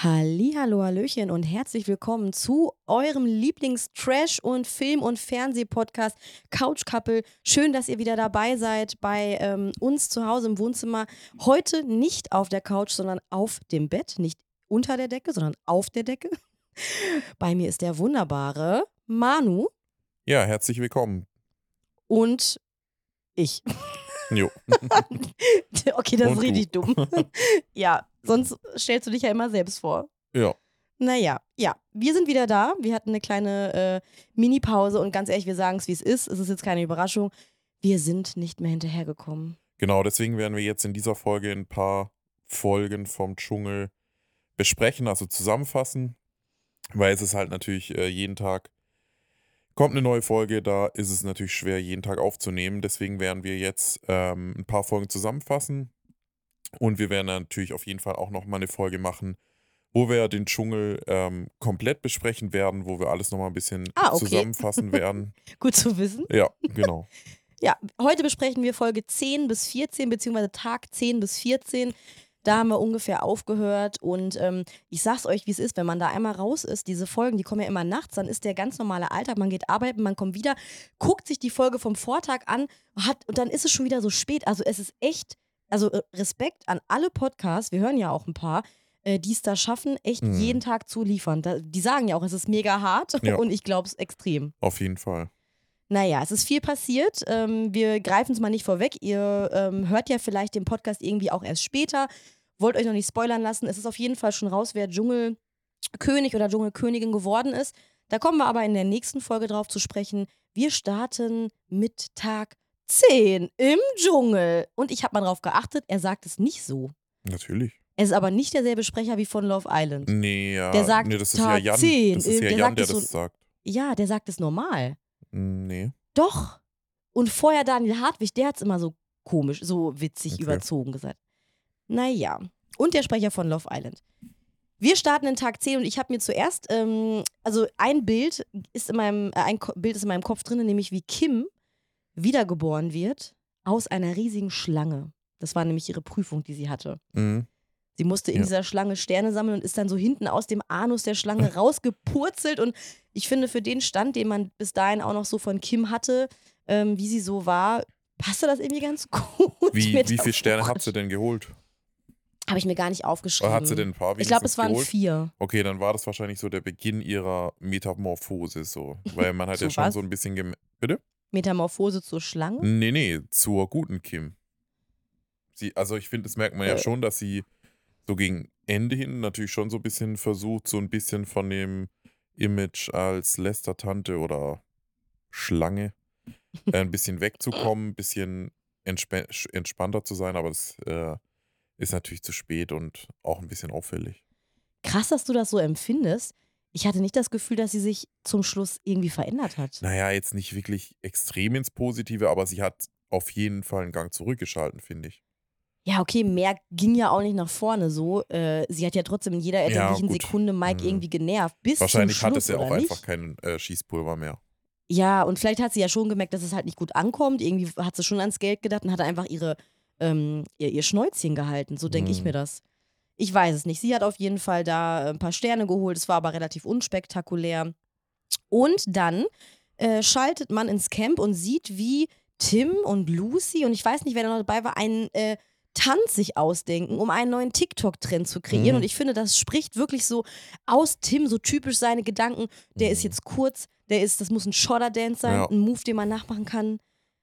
Hallihallo, Hallöchen und herzlich willkommen zu eurem Lieblings-Trash- und Film- und Fernseh-Podcast Couch Couple. Schön, dass ihr wieder dabei seid bei ähm, uns zu Hause im Wohnzimmer. Heute nicht auf der Couch, sondern auf dem Bett. Nicht unter der Decke, sondern auf der Decke. Bei mir ist der wunderbare Manu Ja, herzlich willkommen. und ich. Jo. okay, das Und ist du. richtig dumm. ja, sonst stellst du dich ja immer selbst vor. Ja. Naja, ja, wir sind wieder da. Wir hatten eine kleine äh, Mini-Pause und ganz ehrlich, wir sagen es, wie es ist. Es ist jetzt keine Überraschung. Wir sind nicht mehr hinterhergekommen. Genau, deswegen werden wir jetzt in dieser Folge ein paar Folgen vom Dschungel besprechen, also zusammenfassen, weil es ist halt natürlich äh, jeden Tag kommt eine neue Folge, da ist es natürlich schwer, jeden Tag aufzunehmen. Deswegen werden wir jetzt ähm, ein paar Folgen zusammenfassen und wir werden natürlich auf jeden Fall auch nochmal eine Folge machen, wo wir den Dschungel ähm, komplett besprechen werden, wo wir alles nochmal ein bisschen Ah, okay. zusammenfassen werden. Gut zu wissen. Ja, genau. Ja, heute besprechen wir Folge 10 bis 14, beziehungsweise Tag 10 bis 14. Da haben wir ungefähr aufgehört und ähm, ich sag's euch, wie es ist, wenn man da einmal raus ist, diese Folgen, die kommen ja immer nachts, dann ist der ganz normale Alltag, man geht arbeiten, man kommt wieder, guckt sich die Folge vom Vortag an hat, und dann ist es schon wieder so spät. Also es ist echt, also äh, Respekt an alle Podcasts, wir hören ja auch ein paar, äh, die es da schaffen, echt Mhm. jeden Tag zu liefern. Da, die sagen ja auch, es ist mega hart Ja. und ich glaube es extrem. Auf jeden Fall. Naja, es ist viel passiert. Ähm, wir greifen es mal nicht vorweg. Ihr ähm, hört ja vielleicht den Podcast irgendwie auch erst später. Wollt euch noch nicht spoilern lassen. Es ist auf jeden Fall schon raus, wer Dschungelkönig oder Dschungelkönigin geworden ist. Da kommen wir aber in der nächsten Folge drauf zu sprechen. Wir starten mit Tag 10 im Dschungel. Und ich habe mal drauf geachtet, er sagt es nicht so. Natürlich. Es ist aber nicht derselbe Sprecher wie von Love Island. Nee, ja. Der sagt nee, das ist Tag ja Jan. 10. Das ist ja Der Jan, der das so- sagt. Ja, der sagt es normal. Nee. Doch. Und vorher Daniel Hartwig, der hat es immer so komisch, so witzig Okay. überzogen gesagt. Naja. Und der Sprecher von Love Island. Wir starten in Tag 10 und ich habe mir zuerst, ähm, also ein Bild ist in meinem, äh, ein Ko Bild ist in meinem Kopf drin, nämlich wie Kim wiedergeboren wird aus einer riesigen Schlange. Das war nämlich ihre Prüfung, die sie hatte. Mhm. Sie musste in Ja. dieser Schlange Sterne sammeln und ist dann so hinten aus dem Anus der Schlange rausgepurzelt. Und ich finde, für den Stand, den man bis dahin auch noch so von Kim hatte, ähm, wie sie so war, passte das irgendwie ganz gut. Wie, wie viele Sterne hat sie denn geholt? Habe ich mir gar nicht aufgeschrieben. Hat sie denn ein paar ich glaube, es waren geholt? vier. Okay, dann war das wahrscheinlich so der Beginn ihrer Metamorphose so. Weil man hat ja schon was? so ein bisschen Bitte? Metamorphose zur Schlange. Nee, nee, zur guten Kim. Sie, also ich finde, das merkt man ja Äh. schon, dass sie so gegen Ende hin natürlich schon so ein bisschen versucht, so ein bisschen von dem Image als Lästertante oder Schlange äh, ein bisschen wegzukommen, ein bisschen entspa entspannter zu sein, aber das äh, ist natürlich zu spät und auch ein bisschen auffällig. Krass, dass du das so empfindest. Ich hatte nicht das Gefühl, dass sie sich zum Schluss irgendwie verändert hat. Naja, jetzt nicht wirklich extrem ins Positive, aber sie hat auf jeden Fall einen Gang zurückgeschalten, finde ich. Ja, okay, mehr ging ja auch nicht nach vorne so. Äh, sie hat ja trotzdem in jeder Ja, erdenklichen gut. Sekunde Mike Mhm. irgendwie genervt. Bis Wahrscheinlich zum hat Schluss, es ja auch einfach nicht? kein äh, Schießpulver mehr. Ja, und vielleicht hat sie ja schon gemerkt, dass es halt nicht gut ankommt. Irgendwie hat sie schon ans Geld gedacht und hat einfach ihre, ähm, ihr, ihr Schnäuzchen gehalten. So denke ich Hm. mir das. Ich weiß es nicht. Sie hat auf jeden Fall da äh, ein paar Sterne geholt. Es war aber relativ unspektakulär. Und dann äh, schaltet man ins Camp und sieht, wie Tim und Lucy und ich weiß nicht, wer da noch dabei war, einen äh, Tanz sich ausdenken, um einen neuen TikTok-Trend zu kreieren. Mhm. Und ich finde, das spricht wirklich so aus Tim, so typisch seine Gedanken. Der ist Mhm. jetzt kurz, der ist, das muss ein Shodder-Dance sein, Ja. ein Move, den man nachmachen kann.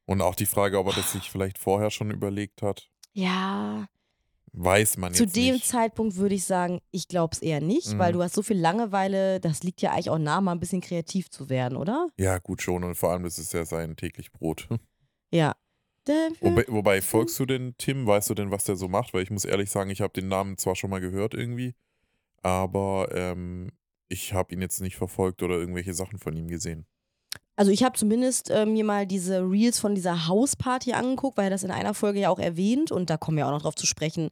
Und auch die Frage, ob er das sich vielleicht vorher schon überlegt hat, Ja, weiß man zu jetzt dem nicht. Zeitpunkt würde ich sagen, ich glaube es eher nicht, weil Mhm. du hast so viel Langeweile, das liegt ja eigentlich auch nah, mal ein bisschen kreativ zu werden, oder? Ja, gut schon. Und vor allem, das ist ja sein täglich Brot. Ja. Wobei, wobei, folgst du denn Tim? Weißt du denn, was der so macht? Weil ich muss ehrlich sagen, ich habe den Namen zwar schon mal gehört irgendwie, aber ähm, ich habe ihn jetzt nicht verfolgt oder irgendwelche Sachen von ihm gesehen. Also ich habe zumindest äh, mir mal diese Reels von dieser Hausparty angeguckt, weil er das in einer Folge ja auch erwähnt und da kommen wir auch noch drauf zu sprechen,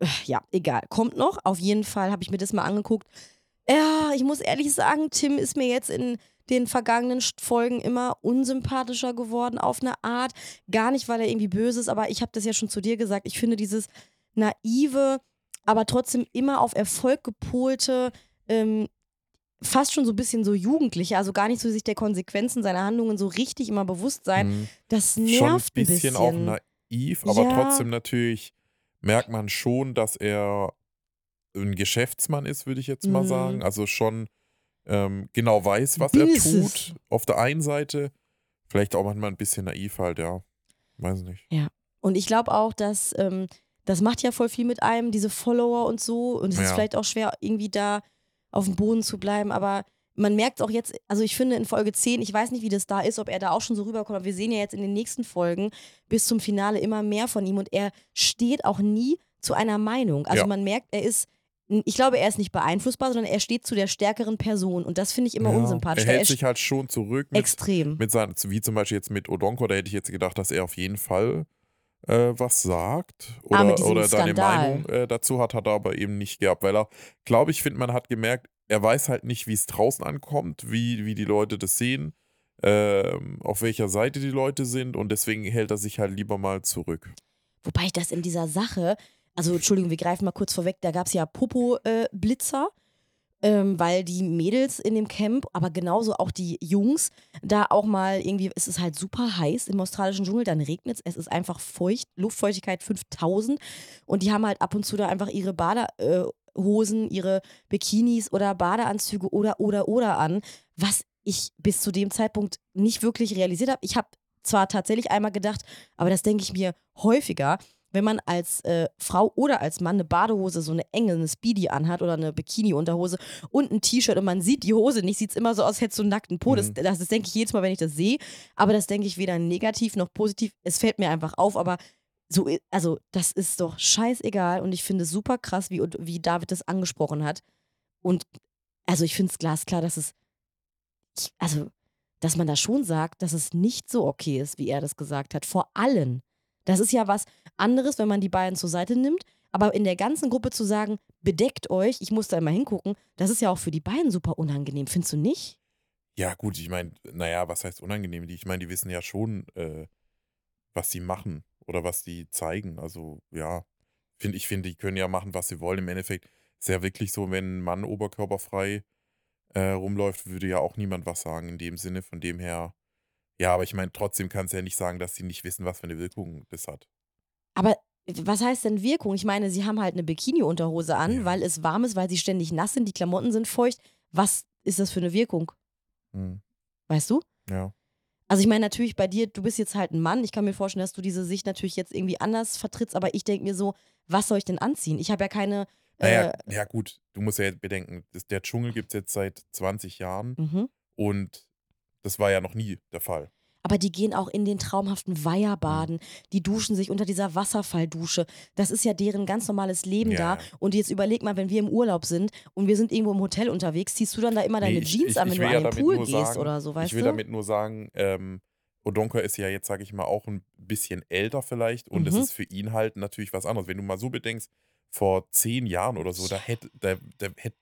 äh, ja, egal. Kommt noch. Auf jeden Fall habe ich mir das mal angeguckt. Ja, ich muss ehrlich sagen, Tim ist mir jetzt in den vergangenen Folgen immer unsympathischer geworden auf eine Art. Gar nicht, weil er irgendwie böse ist, aber ich habe das ja schon zu dir gesagt. Ich finde dieses naive, aber trotzdem immer auf Erfolg gepolte, ähm, fast schon so ein bisschen so jugendliche, also gar nicht so sich der Konsequenzen seiner Handlungen so richtig immer bewusst sein. Mhm. Das nervt schon ein bisschen. bisschen auch naiv, aber ja. trotzdem natürlich merkt man schon, dass er ein Geschäftsmann ist, würde ich jetzt mal mhm. sagen. Also schon ähm, genau weiß, was Business. er tut. Auf der einen Seite, vielleicht auch manchmal ein bisschen naiv halt, ja. Weiß nicht. Ja. Und ich glaube auch, dass ähm, das macht ja voll viel mit einem, diese Follower und so. Und es ja. ist vielleicht auch schwer, irgendwie da auf dem Boden zu bleiben. Aber man merkt auch jetzt, also ich finde in Folge 10, ich weiß nicht, wie das da ist, ob er da auch schon so rüberkommt, aber wir sehen ja jetzt in den nächsten Folgen bis zum Finale immer mehr von ihm und er steht auch nie zu einer Meinung. Also ja. man merkt, er ist ich glaube, er ist nicht beeinflussbar, sondern er steht zu der stärkeren Person. Und das finde ich immer ja, unsympathisch. Er hält er sich halt schon zurück. Mit, extrem. Mit seinen, wie zum Beispiel jetzt mit Odonko, da hätte ich jetzt gedacht, dass er auf jeden Fall äh, was sagt oder, ah, oder seine Meinung äh, dazu hat, hat er aber eben nicht gehabt. Weil er, glaube ich, finde, man hat gemerkt, er weiß halt nicht, wie es draußen ankommt, wie, wie die Leute das sehen, äh, auf welcher Seite die Leute sind und deswegen hält er sich halt lieber mal zurück. Wobei ich das in dieser Sache also Entschuldigung, wir greifen mal kurz vorweg, da gab es ja Popo-Blitzer. Ähm, weil die Mädels in dem Camp, aber genauso auch die Jungs, da auch mal irgendwie, es ist halt super heiß im australischen Dschungel, dann regnet es, es ist einfach feucht, Luftfeuchtigkeit 5000 und die haben halt ab und zu da einfach ihre Badehosen, ihre Bikinis oder Badeanzüge oder, oder, oder an, was ich bis zu dem Zeitpunkt nicht wirklich realisiert habe. Ich habe zwar tatsächlich einmal gedacht, aber das denke ich mir häufiger, wenn man als äh, Frau oder als Mann eine Badehose, so eine enge, eine Speedy anhat oder eine Bikini-Unterhose und ein T-Shirt und man sieht die Hose nicht, sieht es immer so aus, hättest du einen nackten Po. Mhm. Das, das denke ich jedes Mal, wenn ich das sehe. Aber das denke ich weder negativ noch positiv. Es fällt mir einfach auf, aber so, also das ist doch scheißegal und ich finde es super krass, wie, wie David das angesprochen hat. Und also ich finde es glasklar, dass es, also, dass man da schon sagt, dass es nicht so okay ist, wie er das gesagt hat. Vor allen. Das ist ja was anderes, wenn man die beiden zur Seite nimmt. Aber in der ganzen Gruppe zu sagen, bedeckt euch, ich muss da immer hingucken, das ist ja auch für die beiden super unangenehm, findest du nicht? Ja, gut, ich meine, naja, was heißt unangenehm? Ich meine, die wissen ja schon, äh, was sie machen oder was sie zeigen. Also, ja, find, ich finde, die können ja machen, was sie wollen. Im Endeffekt ist ja wirklich so, wenn ein Mann oberkörperfrei äh, rumläuft, würde ja auch niemand was sagen in dem Sinne. Von dem her, ja, aber ich meine, trotzdem kannst du ja nicht sagen, dass sie nicht wissen, was für eine Wirkung das hat. Aber was heißt denn Wirkung? Ich meine, sie haben halt eine Bikini-Unterhose an, ja. weil es warm ist, weil sie ständig nass sind, die Klamotten sind feucht. Was ist das für eine Wirkung? Hm. Weißt du? Ja. Also ich meine natürlich bei dir, du bist jetzt halt ein Mann. Ich kann mir vorstellen, dass du diese Sicht natürlich jetzt irgendwie anders vertrittst, aber ich denke mir so, was soll ich denn anziehen? Ich habe ja keine. Naja, äh, ja gut, du musst ja bedenken, der Dschungel gibt es jetzt seit 20 Jahren mhm. und das war ja noch nie der Fall aber die gehen auch in den traumhaften Weiher baden. Die duschen sich unter dieser Wasserfalldusche. Das ist ja deren ganz normales Leben ja. da. Und jetzt überleg mal, wenn wir im Urlaub sind und wir sind irgendwo im Hotel unterwegs, ziehst du dann da immer deine nee, Jeans ich, an, wenn du an den Pool gehst sagen, oder so, weißt du? Ich will du? damit nur sagen, ähm, Odonka ist ja jetzt, sage ich mal, auch ein bisschen älter vielleicht und es mhm. ist für ihn halt natürlich was anderes. Wenn du mal so bedenkst, vor zehn Jahren oder so, da hätte, da, da hätte,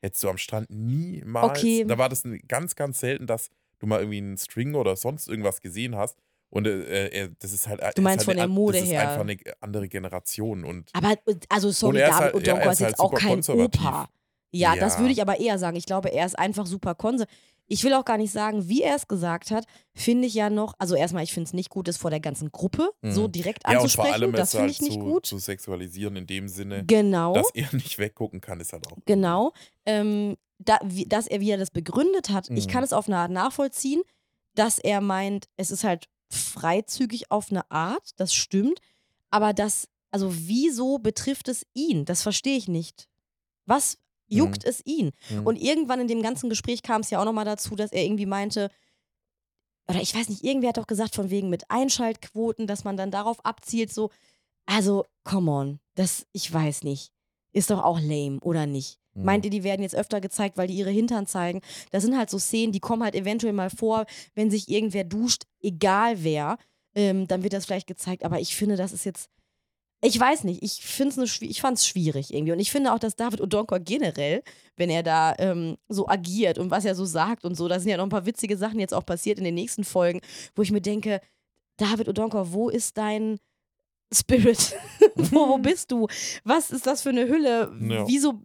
hättest du am Strand niemals, okay. da war das ganz, ganz selten, dass du mal irgendwie einen String oder sonst irgendwas gesehen hast. Und äh, äh das ist halt. Du meinst halt von der Mode her. Das ist her. einfach eine andere Generation. Und aber, also, sorry, David halt, Odonko ja, ist, halt jetzt auch kein Opa. Ja, ja, das würde ich aber eher sagen. Ich glaube, er ist einfach super konservativ. Ich will auch gar nicht sagen, wie er es gesagt hat, finde ich ja noch, also erstmal, ich finde es nicht gut, das vor der ganzen Gruppe mhm. so direkt ja, anzusprechen. Und vor allem das finde halt ich nicht zu, gut. Zu sexualisieren in dem Sinne, genau. dass er nicht weggucken kann, ist halt auch. Genau. Ähm, da, wie, dass er, wie er das begründet hat, mhm. ich kann es auf eine Art nachvollziehen, dass er meint, es ist halt freizügig auf eine Art, das stimmt, aber das, also wieso betrifft es ihn? Das verstehe ich nicht. Was juckt mhm. es ihn? Mhm. Und irgendwann in dem ganzen Gespräch kam es ja auch nochmal dazu, dass er irgendwie meinte, oder ich weiß nicht, irgendwer hat doch gesagt, von wegen mit Einschaltquoten, dass man dann darauf abzielt, so, also, come on, das, ich weiß nicht. Ist doch auch lame, oder nicht? Mhm. Meint ihr, die werden jetzt öfter gezeigt, weil die ihre Hintern zeigen? Das sind halt so Szenen, die kommen halt eventuell mal vor, wenn sich irgendwer duscht, egal wer, ähm, dann wird das vielleicht gezeigt. Aber ich finde, das ist jetzt, ich weiß nicht, ich finde es ich fand es schwierig irgendwie. Und ich finde auch, dass David Odonkor generell, wenn er da ähm, so agiert und was er so sagt und so, da sind ja noch ein paar witzige Sachen jetzt auch passiert in den nächsten Folgen, wo ich mir denke, David Odonkor, wo ist dein Spirit? wo, wo bist du? Was ist das für eine Hülle? Ja. Wieso?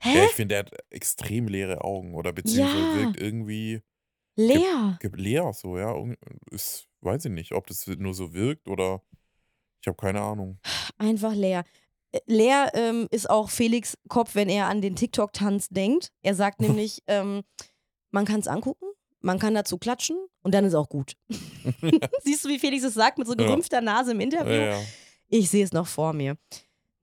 Hä? Ja, ich finde, er hat extrem leere Augen oder beziehungsweise Ja. wirkt irgendwie Leer. ge- leer so, ja. Ist, weiß ich nicht, ob das nur so wirkt oder ich habe keine Ahnung. Einfach leer. Äh, Leer ähm, ist auch Felix Kopf, wenn er an den TikTok-Tanz denkt. Er sagt nämlich, ähm, man kann es angucken, man kann dazu klatschen und dann ist auch gut. Siehst du, wie Felix es sagt mit so Ja. gerümpfter Nase im Interview? Ja, ja. Ich sehe es noch vor mir.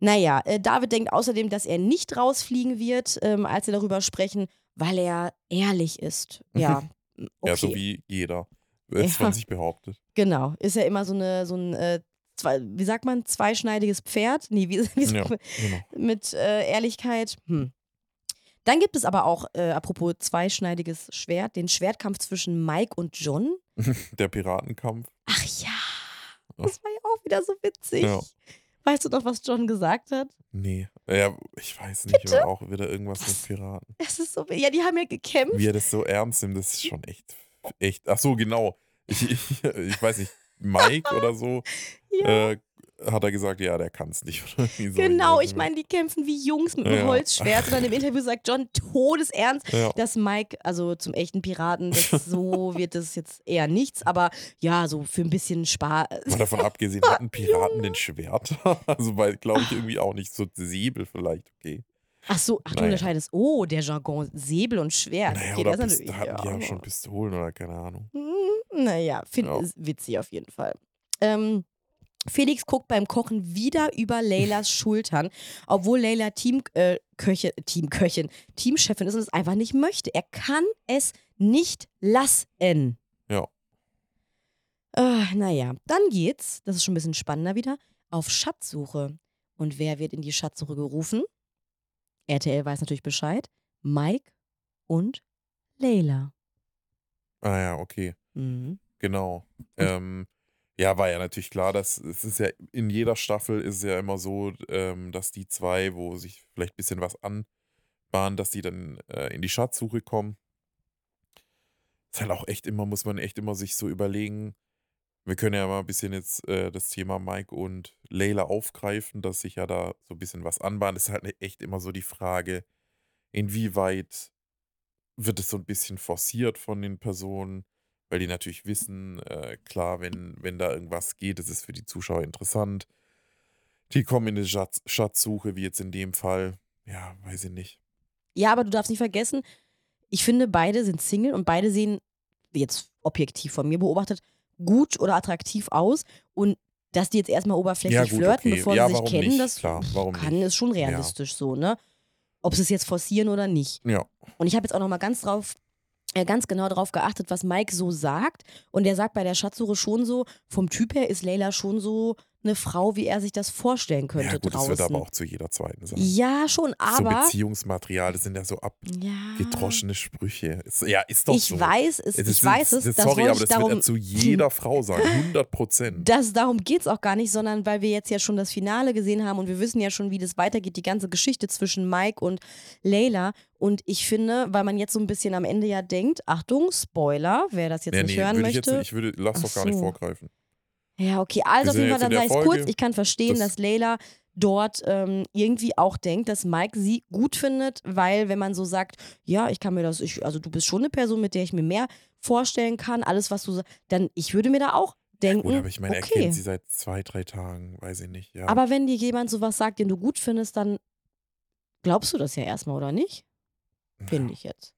Naja, äh, David denkt außerdem, dass er nicht rausfliegen wird, ähm, als sie darüber sprechen, weil er ehrlich ist. Ja, okay. ja, so wie jeder es Ja. sich behauptet. Genau. Ist ja immer so, eine, so ein, äh, zwei, wie sagt man, zweischneidiges Pferd? Nee, wie, wie sagt Ja, man? genau. mit äh, Ehrlichkeit. Hm. Dann gibt es aber auch, äh, apropos zweischneidiges Schwert, den Schwertkampf zwischen Mike und John. Der Piratenkampf. Ach ja, das war ja auch wieder so witzig. Ja. Weißt du noch, was John gesagt hat? Nee. Ja, ich weiß nicht, war auch wieder irgendwas Was? mit Piraten. Es ist so, ja, die haben ja gekämpft. Wie er das so ernst nimmt, das ist schon echt, echt. Ach so, genau. Ich, ich, ich weiß nicht, Mike oder so, ja. äh, hat er gesagt, ja, der kann es nicht. Genau, ich meine, die kämpfen wie Jungs mit einem Ja. Holzschwert. Und dann im Interview sagt John todesernst. Ja. dass Mike, also zum echten Piraten, das so wird es jetzt eher nichts, aber ja, so für ein bisschen Spaß. Mal davon abgesehen, hatten Piraten den Schwert? also, weil, glaube ich, irgendwie auch nicht so Säbel vielleicht, okay. Ach so, ach du Naja. unterscheidest. Oh, der Jargon, Säbel und Schwert. Naja, okay, oder das ist Pist- hatten die ja, auch schon Pistolen oder keine Ahnung. Hm, Naja, finde Ja. witzig auf jeden Fall. Ähm, Felix guckt beim Kochen wieder über Leylas Schultern, obwohl Leyla Teamköchin, äh, Teamköchin, Teamchefin ist und es einfach nicht möchte. Er kann es nicht lassen. Ja. Äh, naja, dann geht's, das ist schon ein bisschen spannender wieder, auf Schatzsuche. Und wer wird in die Schatzsuche gerufen? RTL weiß natürlich Bescheid. Mike und Leyla. Ah ja, okay. Mhm. Genau. Ähm, ja, war ja natürlich klar, dass es ist ja in jeder Staffel ist es ja immer so, ähm, dass die zwei, wo sich vielleicht ein bisschen was anbahnen, dass die dann äh, in die Schatzsuche kommen. Ist halt auch echt immer, muss man echt immer sich so überlegen. Wir können ja mal ein bisschen jetzt äh, das Thema Mike und Layla aufgreifen, dass sich ja da so ein bisschen was anbahnt. Ist halt echt immer so die Frage, inwieweit wird es so ein bisschen forciert von den Personen, weil die natürlich wissen, äh, klar, wenn, wenn da irgendwas geht, ist es für die Zuschauer interessant. Die kommen in eine Schatz Schatzsuche, wie jetzt in dem Fall. Ja, weiß ich nicht. Ja, aber du darfst nicht vergessen, ich finde, beide sind Single und beide sehen, jetzt objektiv von mir beobachtet, gut oder attraktiv aus. Und dass die jetzt erstmal oberflächlich Ja, gut, flirten, okay. bevor Ja, sie sich kennen, nicht? das Klar, warum kann, nicht? ist schon realistisch so, ne? Ob sie es jetzt forcieren oder nicht. Ja, Und ich habe jetzt auch nochmal ganz drauf, ganz genau darauf geachtet, was Mike so sagt. Und er sagt bei der Schatzsuche schon so, vom Typ her ist Leila schon so eine Frau, wie er sich das vorstellen könnte ja gut, das draußen. wird aber auch zu jeder zweiten sein. ja, schon, so aber. Beziehungsmaterial, das sind ja so ja. abgedroschene Sprüche. Ist, ja, ist doch Ich so. weiß es, ich ist- weiß es. das- das Sorry, aber das darum, wird er zu jeder Frau sagen. 100 Prozent. das, darum geht es auch gar nicht, sondern weil wir jetzt ja schon das Finale gesehen haben und wir wissen ja schon, wie das weitergeht, die ganze Geschichte zwischen Mike und Layla. Und ich finde, weil man jetzt so ein bisschen am Ende ja denkt, Achtung, Spoiler, wer das jetzt Nee, nicht nee, hören würde ich jetzt, möchte. ich würde, lass doch gar nicht so. vorgreifen. Ja, okay, also auf jeden Fall, dann sei es kurz. Ich kann verstehen, Das- dass Layla dort ähm, irgendwie auch denkt, dass Mike sie gut findet, weil wenn man so sagt, ja, ich kann mir das, ich, also du bist schon eine Person, mit der ich mir mehr vorstellen kann, alles, was du sagst, dann ich würde mir da auch denken, Gut, aber ich meine, er okay. kennt sie seit zwei, drei Tagen, weiß ich nicht. Ja. Aber wenn dir jemand sowas sagt, den du gut findest, dann glaubst du das ja erstmal, oder nicht? Finde ich jetzt.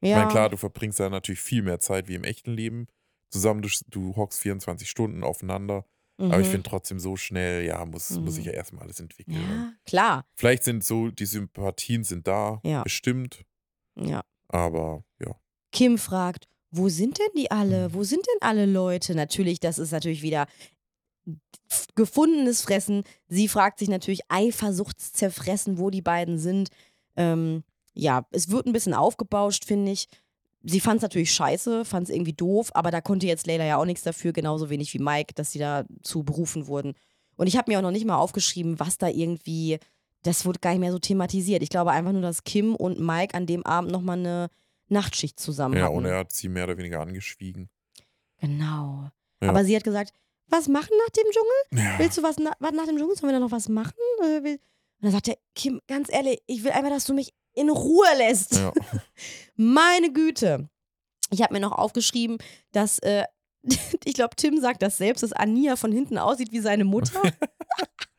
Ich Ja, meine, klar, du verbringst ja natürlich viel mehr Zeit wie im echten Leben. Zusammen, du, du hockst 24 Stunden aufeinander. Aber ich mhm. finde trotzdem so schnell, ja, muss, muss sich Mhm. ja erstmal alles entwickeln. Ja, klar. Vielleicht sind so, die Sympathien sind da, Ja. bestimmt. Ja. Aber ja. Kim fragt, wo sind denn die Mhm. alle? Wo sind denn alle Leute? Natürlich, das ist natürlich wieder gefundenes Fressen. Sie fragt sich natürlich eifersuchtszerfressen, wo die beiden sind. Ähm, ja, es wird ein bisschen aufgebauscht, finde ich. Sie fand es natürlich scheiße, fand es irgendwie doof, aber da konnte jetzt Leila ja auch nichts dafür, genauso wenig wie Mike, dass sie dazu berufen wurden. Und ich habe mir auch noch nicht mal aufgeschrieben, was da irgendwie, das wurde gar nicht mehr so thematisiert. Ich glaube einfach nur, dass Kim und Mike an dem Abend nochmal eine Nachtschicht zusammen Ja, hatten. und er hat sie mehr oder weniger angeschwiegen. Genau. Ja. Aber sie hat gesagt, was machen nach dem Dschungel? Ja. Willst du was, na, was nach dem Dschungel? Sollen wir da noch was machen? Äh, Und dann sagt er, Kim, ganz ehrlich, ich will einfach, dass du mich in Ruhe lässt. Ja. Meine Güte. Ich habe mir noch aufgeschrieben, dass, äh, ich glaube, Tim sagt das selbst, dass Ania von hinten aussieht wie seine Mutter.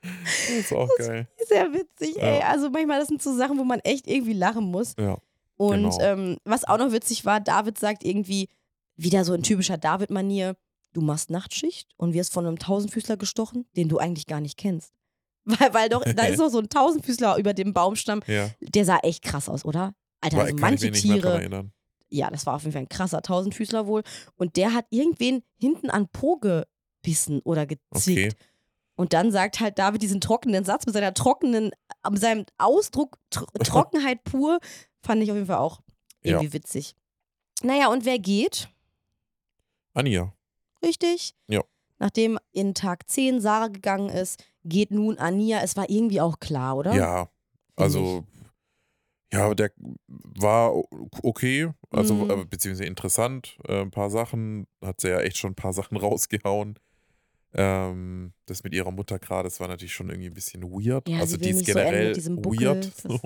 Das ist auch geil. Sehr witzig, Ja. ey. Also manchmal, das sind so Sachen, wo man echt irgendwie lachen muss. Ja. Und Genau. ähm, was auch noch witzig war, David sagt irgendwie, wieder so in typischer David-Manier, du machst Nachtschicht und wirst von einem Tausendfüßler gestochen, den du eigentlich gar nicht kennst. Weil, weil doch, da ist noch so ein Tausendfüßler über dem Baumstamm, Ja. der sah echt krass aus, oder? Alter, War, also manche Tiere, erinnern. ja, das war auf jeden Fall ein krasser Tausendfüßler wohl. Und der hat irgendwen hinten an Po gebissen oder gezickt. Okay. Und dann sagt halt David diesen trockenen Satz mit seiner trockenen, mit seinem Ausdruck Tr Trockenheit pur, fand ich auf jeden Fall auch irgendwie witzig. Naja, und wer geht? Anja. Richtig? Ja. Nachdem in Tag 10 Sarah gegangen ist, geht nun Ania. Es war irgendwie auch klar, oder? Ja. Also, ja, der war okay. Also, Mhm. äh, beziehungsweise interessant. Äh, ein paar Sachen. Hat sie ja echt schon ein paar Sachen rausgehauen. Ähm, das mit ihrer Mutter gerade, das war natürlich schon irgendwie ein bisschen weird. Ja, also, die ist so generell Buckel. weird. So.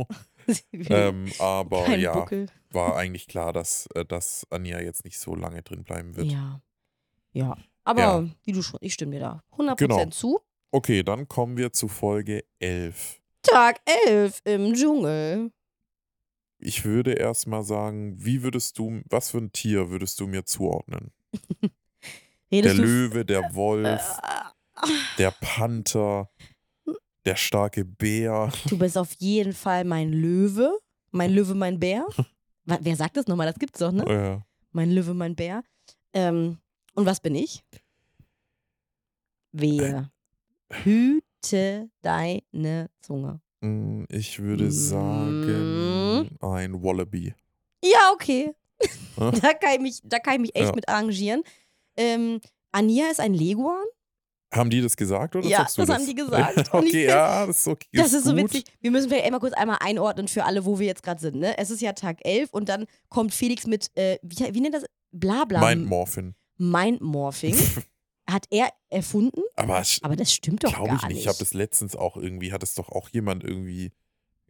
Ähm, aber ja, Buckel. war eigentlich klar, dass, äh, dass Anja jetzt nicht so lange drin bleiben wird. Ja. Ja. Aber Ja. wie du schon, ich stimme dir da 100% Genau. zu. Okay, dann kommen wir zu Folge 11. Tag 11 im Dschungel. Ich würde erstmal sagen, wie würdest du, was für ein Tier würdest du mir zuordnen? Der Löwe, der Wolf, der Panther, der starke Bär. Du bist auf jeden Fall mein Löwe. Mein Löwe, mein Bär. Wer sagt das nochmal? Das gibt's doch, ne? Äh, Mein Löwe, mein Bär. Ähm, und was bin ich? Wehe. Hüte deine Zunge. mm, ich würde Mm. sagen, ein Wallaby. Ja, okay. Da, kann ich mich, da kann ich mich echt Ja. mit arrangieren. Ähm, Ania ist ein Leguan. Haben die das gesagt oder Ja, das das? haben die gesagt. Okay, find, ja, das ist okay. Das ist so gut. witzig. Wir müssen vielleicht einmal kurz einmal einordnen für alle, wo wir jetzt gerade sind. Ne? Es ist ja Tag 11 und dann kommt Felix mit, äh, wie, wie nennt das? Blabla. Mindmorphin. Mindmorphing. Hat er erfunden? Aber Aber das stimmt doch gar ich nicht. Ich habe das letztens auch irgendwie, hat es doch auch jemand irgendwie,